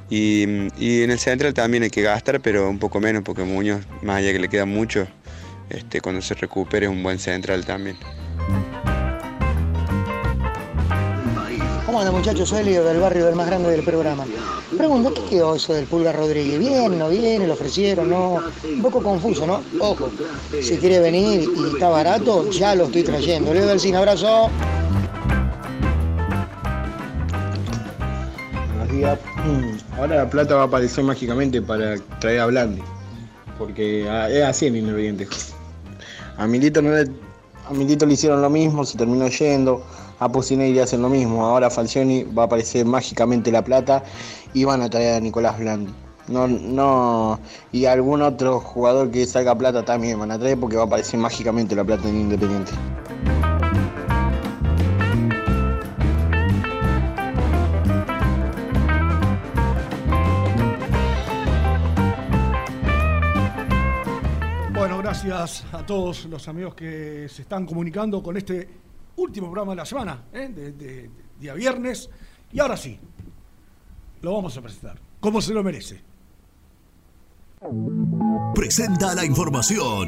Y, y en el central también hay que gastar, pero un poco menos, porque Muñoz, más allá que le queda mucho, este, cuando se recupere es un buen central también. ¿Cómo anda muchachos? Soy Elio del barrio del más grande del programa. Pregunto, ¿qué quedó eso del Pulga Rodríguez? ¿Viene, no viene? ¿Lo ofrecieron? No. Un poco confuso, ¿no? Ojo, si quiere venir y está barato, ya lo estoy trayendo. Leo del Cine, abrazo. Ahora la plata va a aparecer mágicamente para traer a Blandi. Porque ah, es así en Independiente. A Milito, no le, a Milito le hicieron lo mismo, se terminó yendo. A Pusineri le hacen lo mismo. Ahora a Falcioni va a aparecer mágicamente la plata y van a traer a Nicolás Blandi. No, no, y algún otro jugador que salga plata también van a traer porque va a aparecer mágicamente la plata en Independiente. Gracias a todos los amigos que se están comunicando con este último programa de la semana, ¿eh? de, día viernes. Y ahora sí, lo vamos a presentar, como se lo merece. Presenta la información.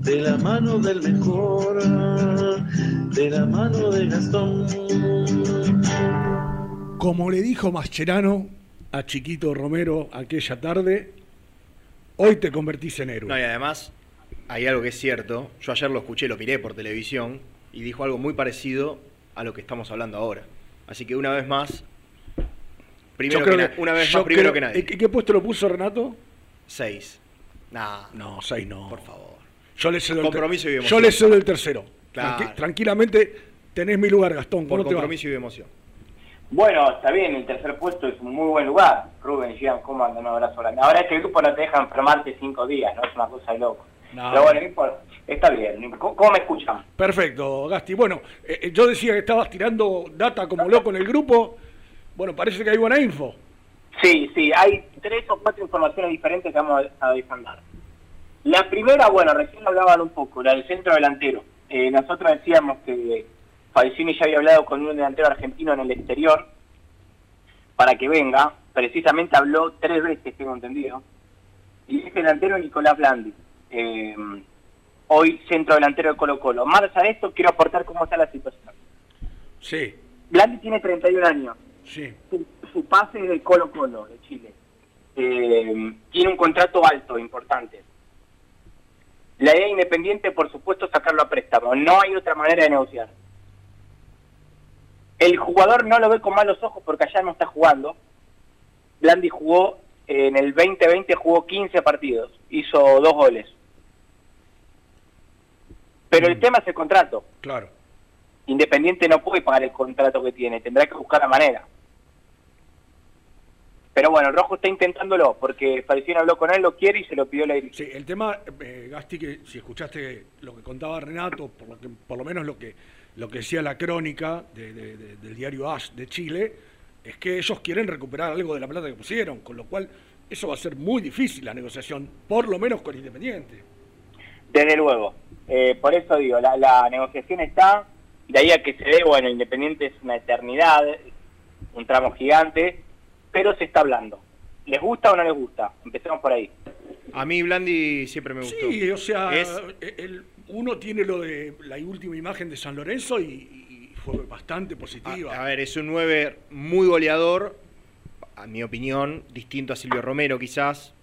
de la mano del mejor, de la mano de Gastón. Como le dijo Mascherano a Chiquito Romero aquella tarde, hoy te convertís en héroe. No, y además, hay algo que es cierto. Yo ayer lo escuché, lo miré por televisión y dijo algo muy parecido a lo que estamos hablando ahora. Así que una vez más, primero Yo que creo na- que- una vez yo más, primero creo- que nadie. ¿qué, qué puesto lo puso Renato? Seis. Nah, no, seis no. Por favor. Yo le cedo el Compromiso y Yo emoción. le cedo el tercero. Claro. Tranqui- tranquilamente tenés mi lugar, Gastón. Por ¿Cómo te va? compromiso y emoción. Bueno, está bien, el tercer puesto es un muy buen lugar. Rubén, Gian, ¿cómo andan? Un abrazo grande. Ahora este grupo no te deja enfermarte cinco días, ¿no? Es una cosa de loco. No. Pero bueno. Está bien. ¿Cómo, me escuchan? Perfecto, Gasti. Bueno, eh, eh, yo decía que estabas tirando data como loco en el grupo. Bueno, parece que hay buena info. Sí, sí, hay tres o cuatro informaciones diferentes que vamos a desandar. La primera, bueno, recién hablaban un poco, la del centro delantero. Eh, nosotros decíamos que Falcini ya había hablado con un delantero argentino en el exterior para que venga. Precisamente habló tres veces, tengo entendido. Y ese delantero es Nicolás Blandi. Eh, hoy centro delantero de Colo Colo. Más de esto, quiero aportar cómo está la situación. Sí, Blandi tiene 31 años. sí. Su, su pase es de Colo Colo, de Chile. Eh, tiene un contrato alto, importante. La idea independiente, por supuesto, es sacarlo a préstamo. No hay otra manera de negociar. El jugador no lo ve con malos ojos porque allá no está jugando. Blandi jugó, eh, en el 2020 jugó 15 partidos, hizo dos goles. Pero el tema es el contrato. Claro. Independiente no puede pagar el contrato que tiene, tendrá que buscar la manera. Pero bueno, Rojo está intentándolo, porque Falcini habló con él, lo quiere y se lo pidió la dirección. Sí, el tema, eh, Gasti, que si escuchaste lo que contaba Renato, por lo, que, por lo menos lo que, lo que decía la crónica de- de- de- del diario AS de Chile, es que ellos quieren recuperar algo de la plata que pusieron, con lo cual eso va a ser muy difícil la negociación, por lo menos con Independiente. Desde luego. Eh, por eso digo, la, la negociación está, de ahí a que se dé, bueno, Independiente es una eternidad, un tramo gigante, pero se está hablando. ¿Les gusta o no les gusta? Empecemos por ahí. A mí Blandi siempre me gustó. Sí, o sea, Es- el, uno tiene lo de la última imagen de San Lorenzo y, y fue bastante positiva. A ver, es un 9 muy goleador, a mi opinión, distinto a Silvio Romero quizás,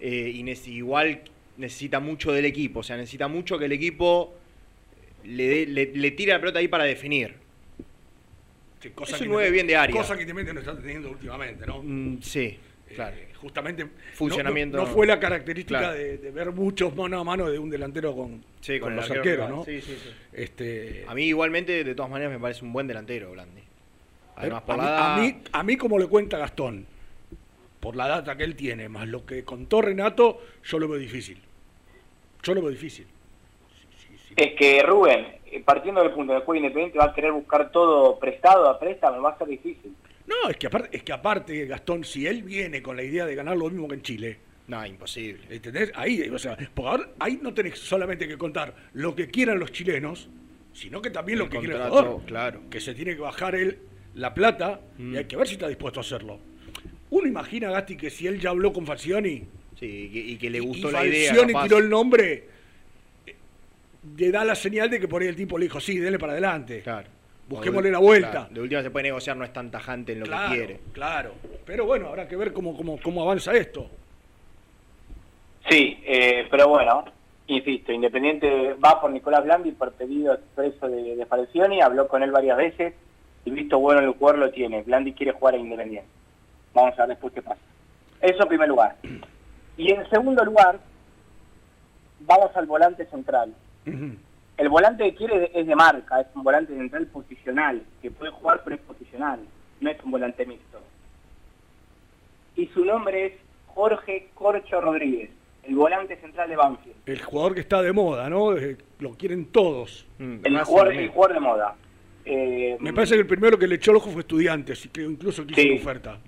eh, y igual necesita mucho del equipo, o sea, necesita mucho que el equipo le, dé- le, le tire la pelota ahí para definir. Sí, cosa es que un 9 bien de área. Cosa que Independiente no está teniendo últimamente, ¿no? Mm, sí, claro. Eh, justamente no- Funcionamiento- No, no fue la característica Claro. de, de ver muchos mano a mano de un delantero con, Sí, con, los arquero arqueros. ¿no? Sí, sí, sí. Este, A mí igualmente, de todas maneras, me parece un buen delantero, Blandi. Además, por a, la edad- a, mí, a mí, como le cuenta Gastón, por la data que él tiene, más lo que contó Renato, yo lo veo difícil. Yo lo veo difícil. Es que Rubén, eh, partiendo del punto de que Independiente, va a querer buscar todo prestado a préstamo, va a ser difícil. No, es que aparte, es que aparte, Gastón, si él viene con la idea de ganar lo mismo que en Chile. No, imposible. ¿Entendés? Ahí, o sea, porque ahora ahí no tenés solamente que contar lo que quieran los chilenos, sino que también El lo que quiere el jugador. claro. Que se tiene que bajar él la plata Mm. y hay que ver si está dispuesto a hacerlo. Uno imagina, Gasti, que si él ya habló con Falcioni Sí, y que, y que le y gustó la idea. Falcioni capaz. tiró el nombre, le da la señal de que por ahí el tipo le dijo, sí, dele para adelante. Claro. Busquémosle la vuelta. Claro, De última se puede negociar, no es tan tajante en lo claro, que quiere. claro. Pero bueno, habrá que ver cómo, cómo, cómo avanza esto. Sí, eh, pero bueno, insisto, Independiente va por Nicolás Blandi por pedido expreso de, de Falcioni, habló con él varias veces y visto bueno el jugador lo tiene. Blandi quiere jugar a Independiente. Vamos a ver después qué pasa. Eso en primer lugar. Y en segundo lugar, vamos al volante central. El volante que quiere es de marca, es un volante central posicional, que puede jugar pero es posicional, no es un volante mixto. Y su nombre es Jorge Corcho Rodríguez, el volante central de Banfield. El jugador que está de moda, ¿no? Eh, Lo quieren todos. El jugador, el jugador de moda. Eh, Me parece que el primero que le echó el ojo fue Estudiantes, que incluso quiso Sí. una oferta.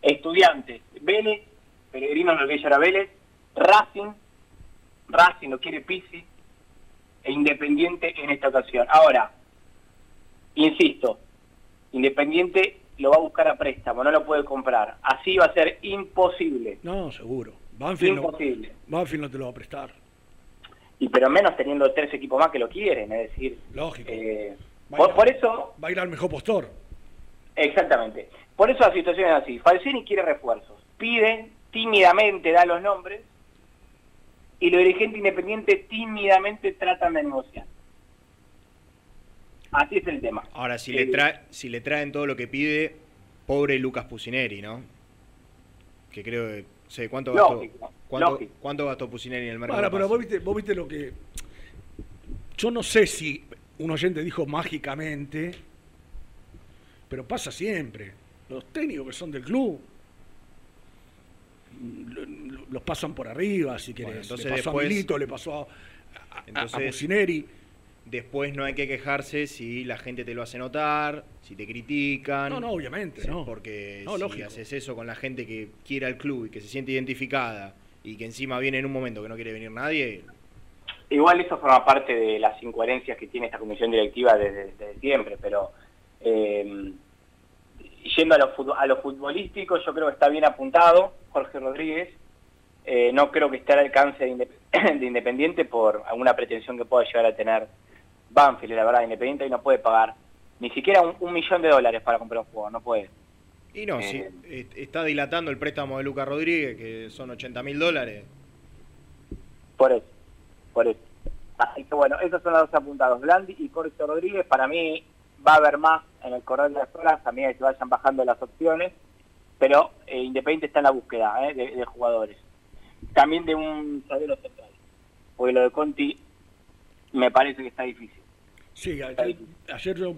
Estudiantes, Vélez, Pellegrino Norquella era Vélez, Racing, Racing lo quiere Pisi, e Independiente en esta ocasión. Ahora, insisto, Independiente lo va a buscar a préstamo, no lo puede comprar. Así va a ser imposible. No, seguro. Banfield no, Imposible. Banfield no te lo va a prestar. Y pero menos teniendo tres equipos más que lo quieren, es decir. Lógico. eh, por eso, Va a ir al mejor postor. exactamente. Por eso la situación es así. Falcini quiere refuerzos. Pide, tímidamente da los nombres, y los dirigentes independientes tímidamente tratan de negociar. Así es el tema. Ahora, si, Eh, le si le traen todo lo que pide, pobre Lucas Pusineri, ¿no? Que creo que. sé, ¿cuánto gastó, Lógico, cuánto, lógico. cuánto gastó Pusineri en el mercado? Ahora, pero vos viste, vos viste lo que. Yo no sé si un oyente dijo mágicamente, pero pasa siempre. Los técnicos que son del club los pasan por arriba, si querés. Bueno, entonces le pasó después- a Milito, le pasó a, a- Mucineri. Después no hay que quejarse si la gente te lo hace notar, si te critican. No, no, obviamente, Sí, no. Porque No, si lógico. haces eso con la gente que quiere al club y que se siente identificada y que encima viene en un momento que no quiere venir nadie, Igual eso forma parte de las incoherencias que tiene esta comisión directiva desde, desde siempre, pero eh, yendo a lo, a lo futbolístico, yo creo que está bien apuntado Jorge Rodríguez. Eh, no creo que esté al alcance de, Indep- [CLEARS THROAT] de Independiente por alguna pretensión que pueda llegar a tener Banfield. La verdad, Independiente hoy no puede pagar ni siquiera un, un millón de dólares para comprar un juego, no puede. Y no, Eh. si eh, está dilatando el préstamo de Lucas Rodríguez, que son 80 mil dólares. Por eso, por eso. Así que bueno, esos son los dos apuntados. Blandi y Jorge Rodríguez, para mí va a haber más en el correr de las horas, también que se vayan bajando las opciones, pero eh, Independiente está en la búsqueda eh, de, de jugadores. También de un zaguero central, porque lo de Conti me parece que está difícil. Sí, ayer, ayer yo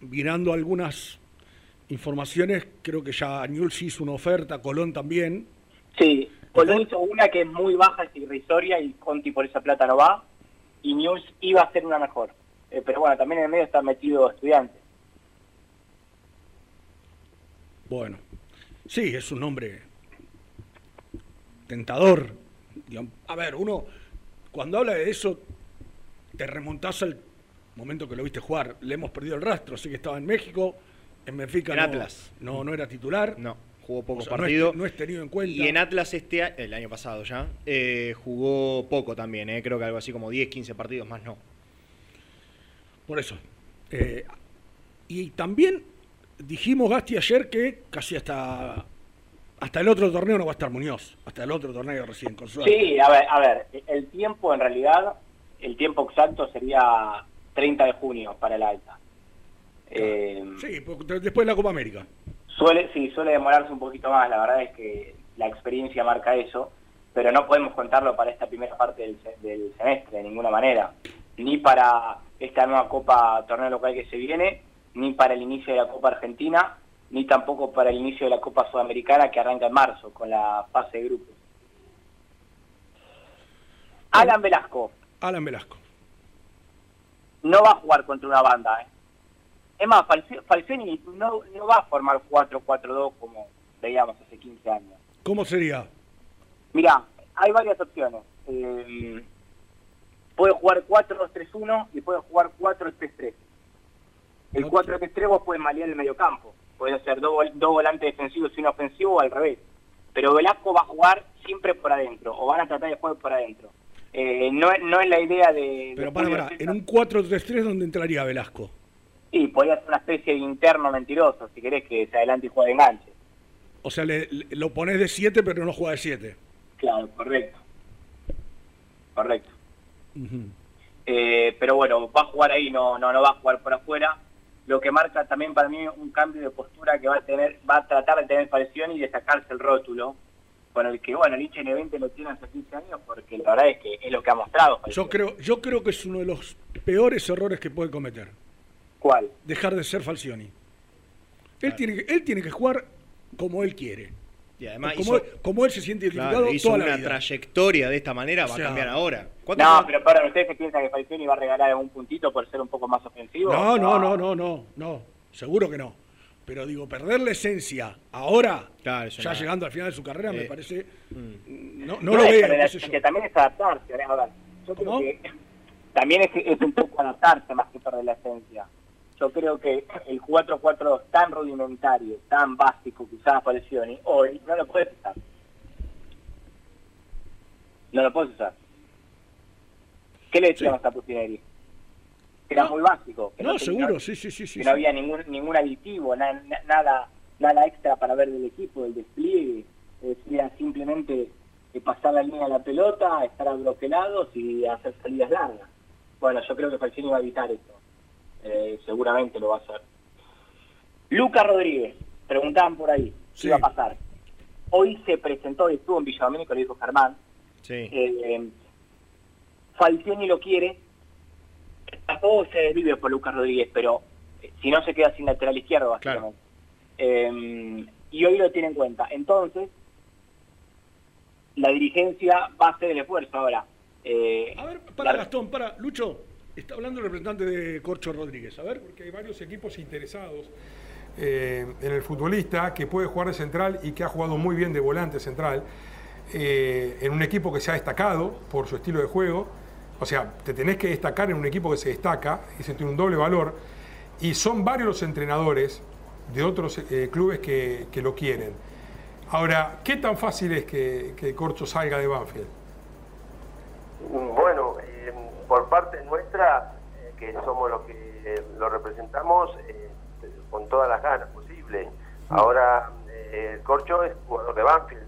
mirando algunas informaciones, creo que ya Newell's hizo una oferta, Colón también. Sí, Colón hizo una que es muy baja, es irrisoria, y Conti por esa plata no va, y News iba a ser una mejor. Eh, pero bueno, también en el medio está metido estudiante. Bueno, sí, es un nombre tentador. A ver, uno, cuando habla de eso, te remontás al momento que lo viste jugar. Le hemos perdido el rastro, sé que estaba en México, en Benfica En no, Atlas. No, no era titular. No, jugó poco O sea, no. No es, tenido en cuenta. Y en Atlas este el año pasado ya, eh, jugó poco también, eh, creo que algo así como 10, 15 partidos más no. Por eso. Eh, y también dijimos, Gasti, ayer que casi hasta hasta el otro torneo no va a estar Muñoz. Hasta el otro torneo recién, con suerte. Sí, a ver, a ver, el tiempo en realidad, el tiempo exacto sería 30 de junio para el alta. Eh, Sí, después de la Copa América. Suele, sí, suele demorarse un poquito más, la verdad es que la experiencia marca eso, pero no podemos contarlo para esta primera parte del, del semestre de ninguna manera, ni para esta nueva Copa Torneo Local que se viene, ni para el inicio de la Copa Argentina, ni tampoco para el inicio de la Copa Sudamericana que arranca en marzo con la fase de grupos. Alan Velasco Alan Velasco. no va a jugar contra una banda, ¿eh? Es más, Falci- Falcioni no, no va a formar 4-4-2 como veíamos hace 15 años. ¿Cómo sería? Mira, hay varias opciones. Eh, puede jugar 4-2-3-1 y puede jugar 4-3-3. El 4-3-3 vos puedes malear el mediocampo. Puede ser dos, vol- dos volantes defensivos y uno ofensivo o al revés. Pero Velasco va a jugar siempre por adentro, o van a tratar de jugar por adentro. Eh, no, es- no es la idea de... Pero de para, para, en un 4-3-3 donde entraría Velasco. Sí, podría ser una especie de interno mentiroso, si querés que se adelante y juegue de enganche. O sea, le, le- lo pones de 7 pero no juega de 7. Claro, correcto. Correcto. Eh, pero bueno, va a jugar ahí, no, no, no va a jugar por afuera. Lo que marca también para mí un cambio de postura que va a tener, va a tratar de tener presión y de sacarse el rótulo, con el que, bueno, el hincha N20 lo tiene hace 15 años, porque la verdad es que es lo que ha mostrado. Yo creo, yo creo que es uno de los peores errores que puede cometer. ¿Cuál? Dejar de ser Falcioni. Él, tiene, que- él tiene que jugar como él quiere. Y además como, hizo- él, como él se siente identificado Claro, hizo toda la una vida. trayectoria de esta manera, va O sea, a cambiar ahora. ¿Cuánto No, pero para ustedes que piensan que Falcioni va a regalar algún puntito por ser un poco más ofensivo. No, no, no, no, no, no. Seguro que no. Pero digo, perder la esencia ahora, Claro, ya no. llegando al final de su carrera, me Eh, parece. No, no No lo es veo, la sé esencia, también es adaptarse. ¿eh? A ver, yo creo que también es, es un poco adaptarse más que perder la esencia. Yo creo que el 4-4-2 tan rudimentario, tan básico que usaba Falcioni, hoy no lo puedes usar. No lo puedes usar. ¿Qué le decíamos a Putineri? Que era muy básico. Que No, tenía- seguro, sí, sí, sí. sí, que sí. no había ningún ningún aditivo, na- na- nada nada extra para ver del equipo, del despliegue. Era simplemente eh, pasar la línea de la pelota, estar abroquelados y hacer salidas largas. Bueno, yo creo que Falcioni va a evitar eso. Eh, seguramente lo va a hacer. Lucas Rodríguez, preguntaban por ahí, ¿qué iba a pasar? Hoy se presentó y estuvo en Villa Domínico, lo dijo Germán. Sí. Eh, Falcioni lo quiere, tampoco se desvive por Lucas Rodríguez, pero eh, si no se queda sin lateral izquierdo, básicamente. Eh, y hoy lo tiene en cuenta. Entonces, la dirigencia va a hacer el esfuerzo ahora. Eh, Para la- Gastón, para, Lucho, Está hablando el representante de Corcho Rodríguez. A ver. Porque hay varios equipos interesados eh, en el futbolista que puede jugar de central y que ha jugado muy bien de volante central. eh, en un equipo que se ha destacado por su estilo de juego. O sea, te tenés que destacar en un equipo que se destaca, y se tiene un doble valor. Y son varios los entrenadores de otros eh, clubes que, lo quieren. Ahora, ¿qué tan fácil es que, que Corcho salga de Banfield? Bueno, por parte nuestra, eh, que somos los que eh, lo representamos, eh, con todas las ganas posibles. Ahora, eh, el Corcho es jugador de Banfield,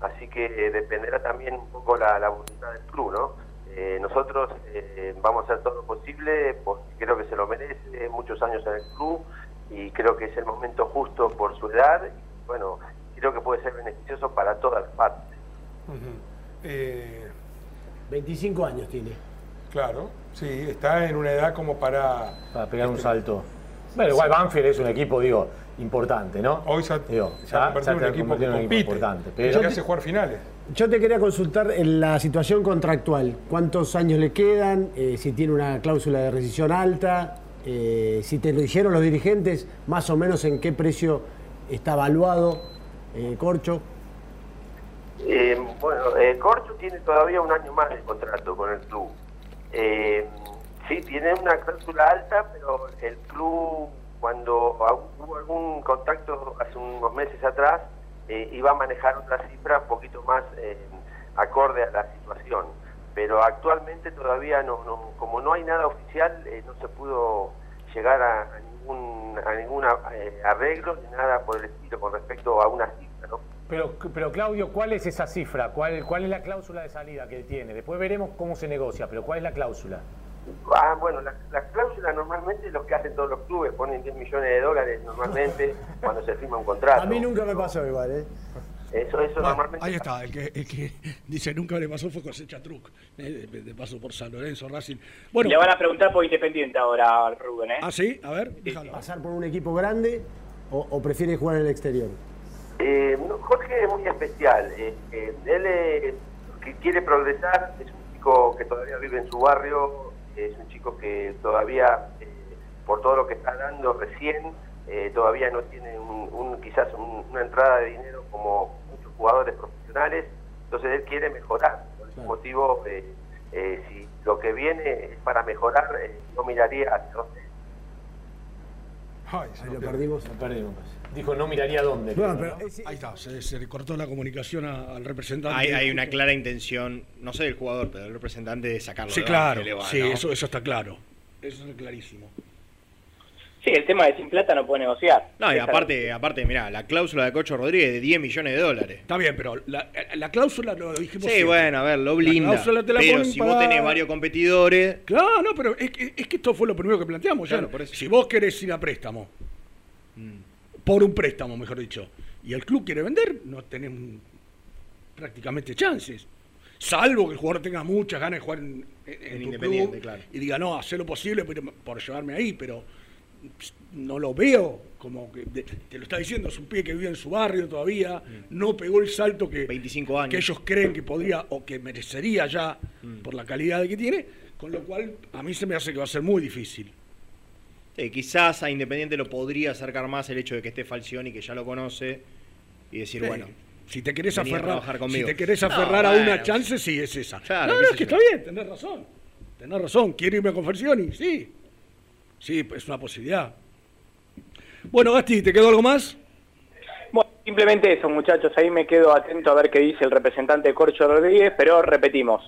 así que dependerá también un poco la, la voluntad del club, ¿no? Eh, nosotros eh, vamos a hacer todo lo posible porque creo que se lo merece, muchos años en el club y creo que es el momento justo por su edad. Y, bueno, creo que puede ser beneficioso para todas las partes. Eh, 25 años tiene. Claro, sí, está en una edad como para... Para pegar un este, salto. Bueno, igual Banfield es un equipo, digo, importante, ¿no? Hoy se ha, Digo, se ha convertido en un equipo que compite, importante. que Pero, ya hace jugar finales. Yo te quería consultar en la situación contractual. ¿Cuántos años le quedan? Eh, si tiene una cláusula de rescisión alta. eh, si te lo dijeron los dirigentes, más o menos en qué precio está evaluado eh, Corcho. Eh, bueno, eh, Corcho tiene todavía un año más de contrato con el club. Eh, sí, tiene una cláusula alta, pero el club, cuando hubo algún contacto hace unos meses atrás, eh, iba a manejar otra cifra un poquito más eh, acorde a la situación. Pero actualmente todavía no, no como no hay nada oficial, eh, no se pudo llegar a, a ningún a ningún arreglo ni nada por el estilo con respecto a una cifra. Pero, pero Claudio, ¿cuál es esa cifra? ¿Cuál, ¿Cuál es la cláusula de salida que tiene? Después veremos cómo se negocia, pero ¿cuál es la cláusula? Ah, bueno, la, la cláusula normalmente es lo que hacen todos los clubes, ponen 10 millones de dólares normalmente [LAUGHS] cuando se firma un contrato. A mí nunca me pasó igual, ¿eh? Eso, eso Bueno, normalmente... ahí está, el que, el que dice nunca le pasó fue Cosecha Truc, eh, de, de paso por San Lorenzo, Racing. Bueno, Le van a preguntar por Independiente ahora, Rubén, ¿eh? ah, sí, a ver, déjalo. ¿Pasar por un equipo grande o, o prefiere jugar en el exterior? Eh, Jorge es muy especial. eh, eh, él eh, que quiere progresar, es un chico que todavía vive en su barrio, es un chico que todavía, eh, por todo lo que está dando recién, eh, todavía no tiene un, un- quizás un- una entrada de dinero como muchos jugadores profesionales, entonces él quiere mejorar. Por ese motivo, eh, eh, si lo que viene es para mejorar, eh, no miraría hacia dónde. Ay, lo perdimos. Lo perdimos. Dijo, no miraría dónde. Bueno, pero ahí está, se, se le cortó la comunicación a- al representante. Hay, hay una clara intención, no sé del jugador, pero del representante de sacarlo. Sí, de claro, Eva, sí, ¿no? eso, eso está claro. Eso es clarísimo. Sí, el tema de sin plata no puede negociar. No, y aparte, aparte, mirá, la cláusula de Cocho Rodríguez de 10 millones de dólares. Está bien, pero la, la cláusula lo dijimos Sí, siempre. bueno, a ver, lo La blinda. cláusula te la Pero si para- vos tenés varios competidores, Claro, no, pero es, que- es que esto fue lo primero que planteamos. ya. Claro, por eso. Si vos querés ir a préstamo, por un préstamo, mejor dicho, y el club quiere vender, no mm, prácticamente chances. Salvo que el jugador tenga muchas ganas de jugar en, en- en tu Independiente, club claro. y diga, no, hacer lo posible por, por llevarme ahí, pero no lo veo como que de- te lo está diciendo, es un pibe que vive en su barrio todavía, no pegó el salto que, 25 años. que ellos creen que podría o que merecería ya Mm. por la calidad que tiene, con lo cual a mí se me hace que va a ser muy difícil. Eh, quizás a Independiente lo podría acercar más el hecho de que esté Falcioni, que ya lo conoce, y decir, Sí. bueno, Si te querés venía a aferrar, trabajar si te querés No, aferrar a bueno, una chance, sí, es esa. Claro, no, no, es que yo. está bien, tenés razón. Tenés razón, quiero irme con Falcioni, sí. Sí, pues es una posibilidad. Bueno, Gasti, ¿te quedó algo más? Bueno, simplemente eso, muchachos. Ahí me quedo atento a ver qué dice el representante de Corcho Rodríguez, pero repetimos.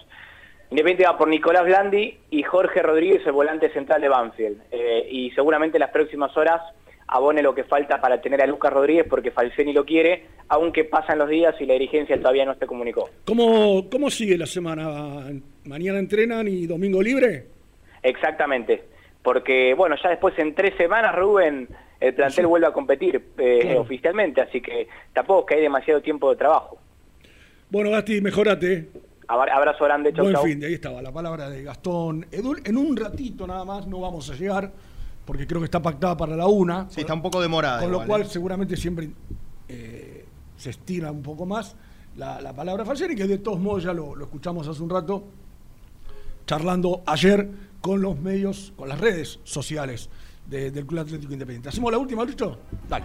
Independiente va por Nicolás Blandi y Jorge Rodríguez, el volante central de Banfield. Eh, y seguramente en las próximas horas abone lo que falta para tener a Lucas Rodríguez porque Falceni lo quiere, aunque pasan los días y la dirigencia todavía no se comunicó. ¿Cómo, ¿Cómo sigue la semana? ¿Mañana entrenan y domingo libre? Exactamente. Porque, bueno, ya después en tres semanas, Rubén, el plantel vuelve a competir eh, Claro. oficialmente, así que tampoco es que hay demasiado tiempo de trabajo. Bueno, Gasti, mejorate. Abra- Abrazo grande, chau, Buen chau. fin, de ahí estaba la palabra de Gastón Edul. En un ratito nada más no vamos a llegar, porque creo que está pactada para la una. Sí, está un poco demorada Con lo cual ¿eh? seguramente siempre eh, se estira un poco más la, la palabra Falcioni, que de todos modos ya lo, lo escuchamos hace un rato, charlando ayer con los medios, con las redes sociales de- del Club Atlético Independiente. ¿Hacemos la última, Lucho? Dale.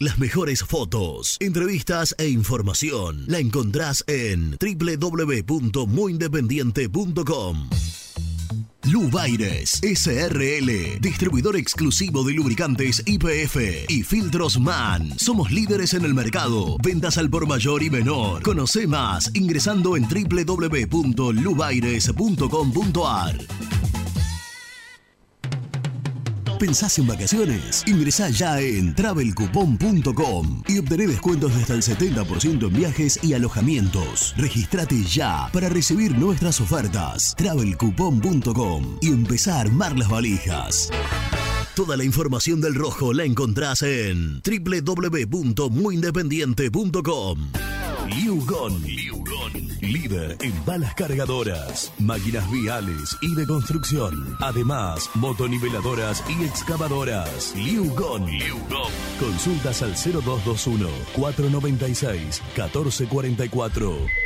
Las mejores fotos, entrevistas e información la encontrás en www.muyindependiente.com. Lubaires SRL, distribuidor exclusivo de lubricantes IPF y filtros MAN. Somos líderes en el mercado. Ventas al por mayor y menor. Conoce más ingresando en www.lubaires.com.ar. ¿Pensás en vacaciones? Ingresá ya en travelcoupon.com y obtené descuentos de hasta el 70% en viajes y alojamientos. Registrate ya para recibir nuestras ofertas. travelcoupon.com y empezá a armar las valijas. Toda la información del rojo la encontrás en www.muyindependiente.com. Liugon. Líder en balas cargadoras, máquinas viales y de construcción. Además, motoniveladoras y excavadoras. Liugon. Consultas al 0221 496 1444.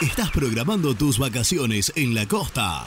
¿Estás programando tus vacaciones en la costa?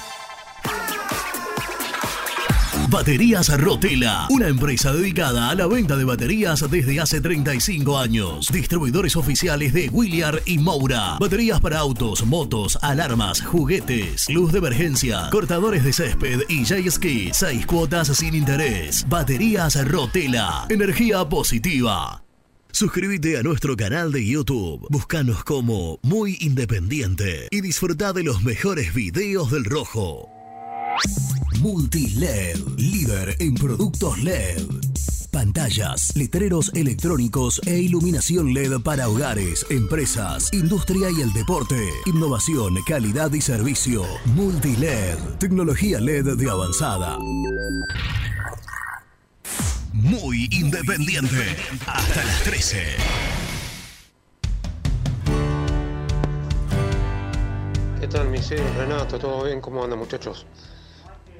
Baterías Rotela, una empresa dedicada a la venta de baterías desde hace 35 años. Distribuidores oficiales de Williar y Moura. Baterías para autos, motos, alarmas, juguetes, luz de emergencia, cortadores de césped y jet. Seis cuotas sin interés. Baterías Rotela, energía positiva. Suscríbete a nuestro canal de YouTube. Búscanos como Muy Independiente y disfruta de los mejores videos del rojo. Multiled, líder en productos LED. Pantallas, letreros electrónicos e iluminación LED para hogares, empresas, industria y el deporte. Innovación, calidad y servicio. Multiled, tecnología LED de avanzada. Muy independiente. Hasta las 13. ¿Qué tal, Misil? Renato, ¿todo bien? ¿Cómo andan, muchachos?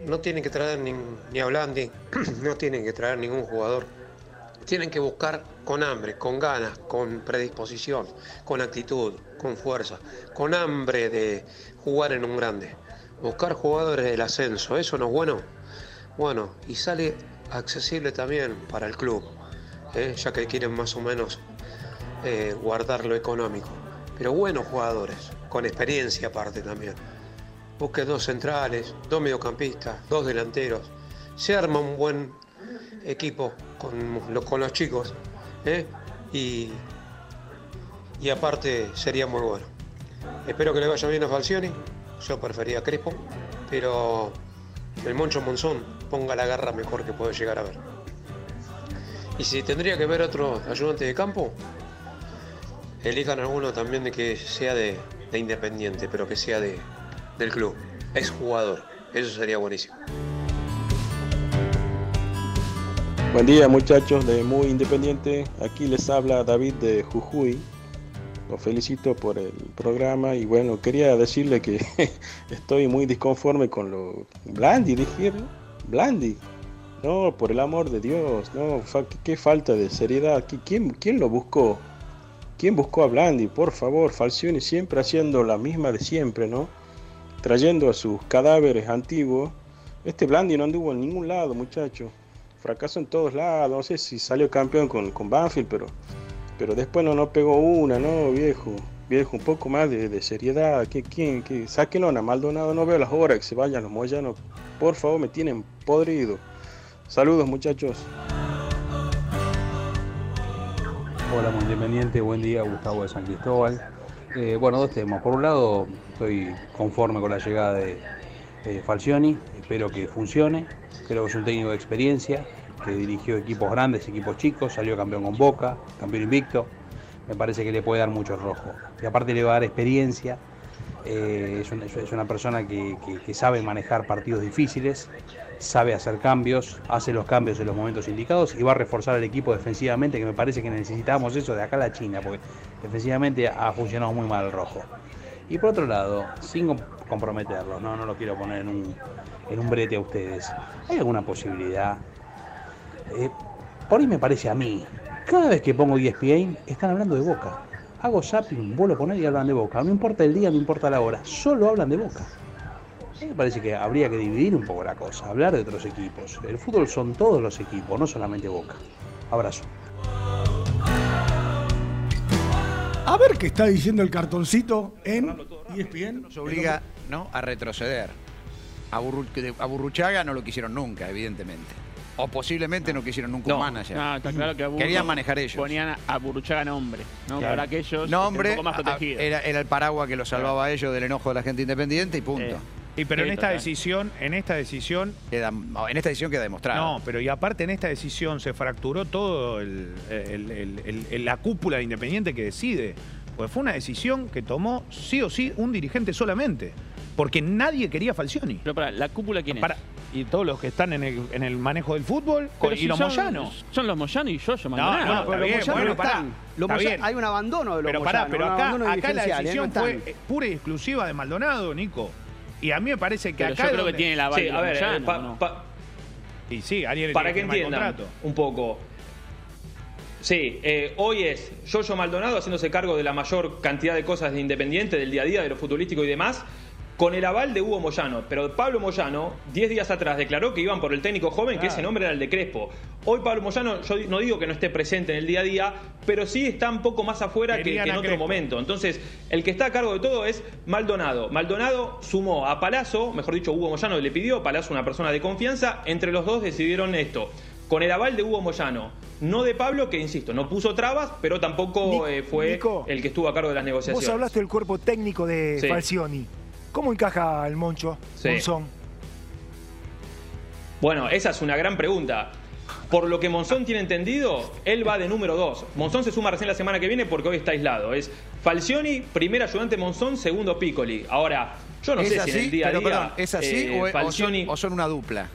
No tienen que traer ni, ni a Blandi, [CLEARS THROAT] no tienen que traer ningún jugador. Tienen que buscar con hambre, con ganas, con predisposición, con actitud, con fuerza, con hambre de jugar en un grande. Buscar jugadores del ascenso, ¿eso no es bueno? Bueno, y sale accesible también para el club, ¿eh? ya que quieren más o menos eh, guardar lo económico. Pero buenos jugadores, con experiencia aparte también. Busque dos centrales, dos mediocampistas, dos delanteros. Se arma un buen equipo con los, con los chicos. ¿eh? Y, y aparte sería muy bueno. Espero que le vaya bien a Falcioni Yo prefería a Crespo, pero el Moncho Monzón ponga la garra mejor que puede llegar a ver. Y si tendría que ver otro ayudante de campo, elijan alguno también de que sea de, de Independiente, pero que sea de, del club. Es jugador. Eso sería buenísimo. Buen día muchachos de Muy Independiente, aquí les habla David de Jujuy. Los felicito por el programa y bueno, quería decirle que [LAUGHS] estoy muy disconforme con lo... Blandi, dijeron. Blandi. No, por el amor de Dios, no, qué, falta de seriedad. ¿Qui- ¿Quién, ¿Quién lo buscó? ¿Quién buscó a Blandi? Por favor, Falcioni siempre haciendo la misma de siempre, ¿no? Trayendo a sus cadáveres antiguos. Este Blandi no anduvo en ningún lado, muchacho. Fracasó en todos lados. No sé si salió campeón con, con Banfield, pero, pero después no, no pegó una, ¿no, viejo? Viejo, un poco más de, de seriedad. ¿Qué, quién, qué? Sáquenlo a Maldonado, no veo las horas que se vayan los moyanos. Por favor, me tienen podrido. Saludos, muchachos. Hola, muy independiente, buen día, Gustavo de San Cristóbal. Eh, bueno, dos temas. Por un lado, estoy conforme con la llegada de eh, Falcioni, espero que funcione. Creo que es un técnico de experiencia, que dirigió equipos grandes, equipos chicos, salió campeón con Boca, campeón invicto. Me parece que le puede dar mucho rojo. Y aparte le va a dar experiencia. Eh, es, una, persona que sabe manejar partidos difíciles, sabe hacer cambios, hace los cambios en los momentos indicados y va a reforzar el equipo defensivamente, que me parece que necesitamos eso de acá a la China, porque defensivamente ha funcionado muy mal el rojo. Y por otro lado, sin com- comprometerlo, no, no lo quiero poner en un, en un brete a ustedes, ¿hay alguna posibilidad? Eh, por ahí me parece a mí, cada vez que pongo ESPN están hablando de Boca. Hago zapping, vuelvo a poner y hablan de Boca. No importa el día, no importa la hora, solo hablan de Boca. A mí me parece que habría que dividir un poco la cosa, hablar de otros equipos. El fútbol son todos los equipos, no solamente Boca. Abrazo. A ver qué está diciendo el cartoncito en ESPN. Nos obliga ¿no? a retroceder. A, Burru- de- a Burruchaga no lo quisieron nunca, evidentemente. O posiblemente no quisieron nunca un manager. No, está claro que a Querían manejar ellos. Ponían a- Burruchaga nombre, ¿no? Claro. Para que ellos Nombre, estén un poco más a- protegidos. era, era el paraguas que los salvaba a ellos del enojo de la gente independiente y punto. Y pero Sí, en esta total. decisión, en esta decisión. no, en esta decisión queda demostrado. No, pero y aparte en esta decisión se fracturó todo el- el- el- el- el- la cúpula de Independiente que decide. Pues fue una decisión que tomó sí o sí un dirigente solamente. Porque nadie quería Falcioni. Pero para, ¿la cúpula quién es? Para- y todos los que están en el, en el manejo del fútbol Pero y si los son- Moyanos. Son los Moyano y yo, yo No, Maldonado. no, pero bien, bueno, pará. Los Está Moya- bien. hay un abandono de los Pero pará, Moyanos, pero acá, acá la ¿eh? decisión No están. fue eh, pura y exclusiva de Maldonado, Nico. Y a mí me parece que Pero acá. yo creo que tiene la Sí, a ver, eh, pa- ¿no? pa- Y sí, Ariel para que firmar entiendan un poco. Sí, eh, hoy es Yoyo Maldonado haciéndose cargo de la mayor cantidad de cosas de Independiente, del día a día, de lo futbolístico y demás, con el aval de Hugo Moyano. Pero Pablo Moyano, 10 días atrás, declaró que iban por el técnico joven, que ese nombre era el de Crespo. Hoy Pablo Moyano, yo no digo que no esté presente en el día a día, pero sí está un poco más afuera que, en a otro Crespo. momento. Entonces, el que está a cargo de todo es Maldonado. Maldonado sumó a Palazzo, mejor dicho, Hugo Moyano le pidió, Palazzo una persona de confianza, entre los dos decidieron esto. Con el aval de Hugo Moyano, no de Pablo, que insisto, no puso trabas, pero tampoco eh, fue Nico, el que estuvo a cargo de las negociaciones. Vos hablaste del cuerpo técnico de Sí. Falcioni. ¿Cómo encaja el Moncho? Sí. Monzón? Bueno, esa es una gran pregunta. Por lo que Monzón tiene entendido, él va de número 2. Monzón se suma recién la semana que viene porque hoy está aislado. Es Falcioni, primer ayudante Monzón, segundo Piccoli. Ahora, yo no ¿Es sé así? si en el día a día. perdón, ¿Es así eh, o, o son, Falcioni- o son una dupla?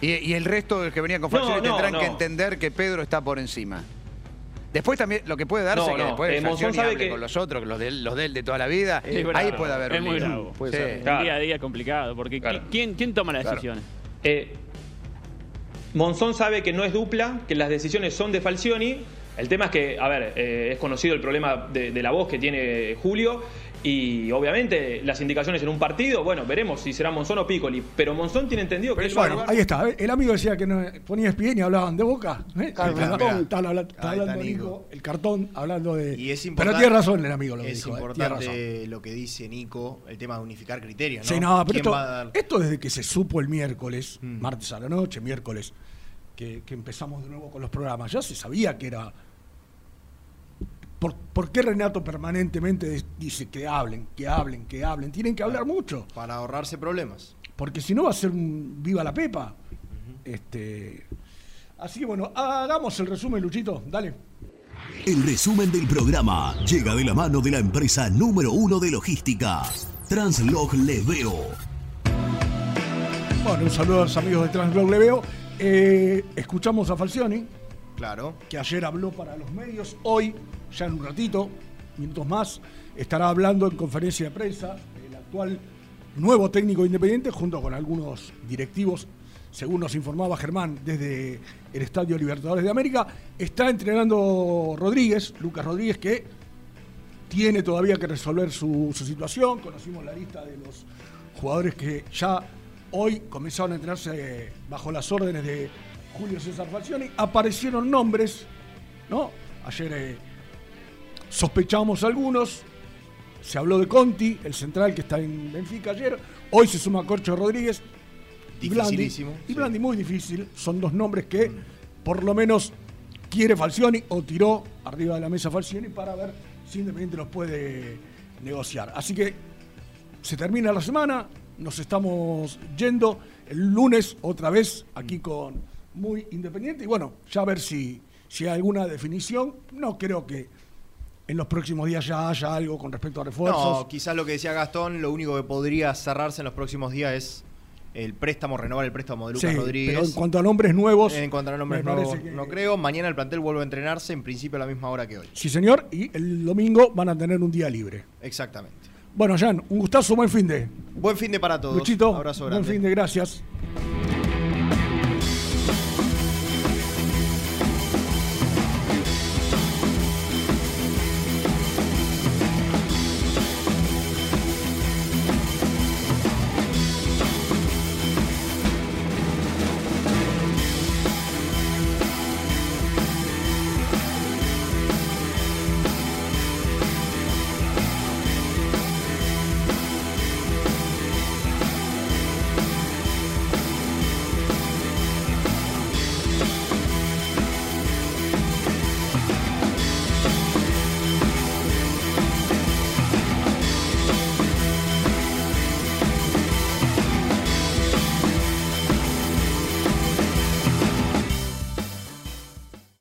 Y, y el resto del que venía con No, Falcioni no, tendrán no. que entender que Pedro está por encima. Después también lo que puede darse No, es que no, después eh, Monzón sabe hable que- con los otros, los de, él- los de él de toda la vida. Es ahí bravo, puede haber es un muy bravo. Sí. Día a día es complicado, porque ¿qui- ¿quién, quién toma las Claro. decisiones? Eh, Monzón sabe que no es dupla, que las decisiones son de Falcioni. El tema es que, a ver, eh, es conocido el problema de, de la voz que tiene Julio. Y obviamente las indicaciones en un partido, bueno, veremos si será Monzón o Piccoli. Pero Monzón tiene entendido que él va a Bueno, jugar- ahí está. El amigo decía que no, ponía ESPN y hablaban de Boca. ¿eh? Claro, el cartón, mirá. está, habla- está hablando Nico. Nico, el cartón hablando de... Y es Pero tiene razón el amigo lo que es dijo. eh, tiene razón. importante lo que dice Nico, el tema de unificar criterios, ¿no? Sí, no, pero ¿Quién esto, dar- desde que se supo el miércoles, martes a la noche, miércoles, que, que empezamos de nuevo con los programas, ya se sabía que era ¿Por, por qué Renato permanentemente dice que hablen, que hablen, que hablen? Tienen que hablar mucho. Para ahorrarse problemas. Porque si no va a ser un viva la pepa. Este. Así que bueno, hagamos el resumen, Luchito. Dale. El resumen del programa llega de la mano de la empresa número uno de logística, Translog Leveo. Bueno, un saludo a los amigos de Transblog Le veo. Eh, escuchamos a Falcioni, Claro. que ayer habló para los medios. Hoy, ya en un ratito, minutos más, estará hablando en conferencia de prensa el actual nuevo técnico independiente junto con algunos directivos, según nos informaba Germán desde el Estadio Libertadores de América. Está entrenando Rodríguez, Lucas Rodríguez, que tiene todavía que resolver su, situación. Conocimos la lista de los jugadores que ya hoy comenzaron a entrenarse bajo las órdenes de Julio César Falcioni. Aparecieron nombres, ¿no? Ayer eh, sospechamos algunos. Se habló de Conti, el central que está en Benfica ayer. Hoy se suma Corcho Rodríguez. y Blandi. Y Blandi muy difícil. Son dos nombres que por lo menos quiere Falcioni o tiró arriba de la mesa Falcioni para ver si Independiente los puede negociar. Así que se termina la semana, nos estamos yendo el lunes otra vez aquí con Muy Independiente y bueno, ya a ver si, si hay alguna definición. No creo que en los próximos días ya haya algo con respecto a refuerzos. No, quizás lo que decía Gastón, lo único que podría cerrarse en los próximos días es el préstamo, renovar el préstamo de Lucas Sí, Rodríguez. pero en cuanto a nombres nuevos, En cuanto a nombres nuevos, que- no creo. Mañana el plantel vuelve a entrenarse, en principio a la misma hora que hoy. Sí, señor, y el domingo van a tener un día libre. Exactamente. Bueno, Jan, un gustazo, buen fin de. Buen fin de para todos. Luchito, Abrazo buen grande. fin de, gracias.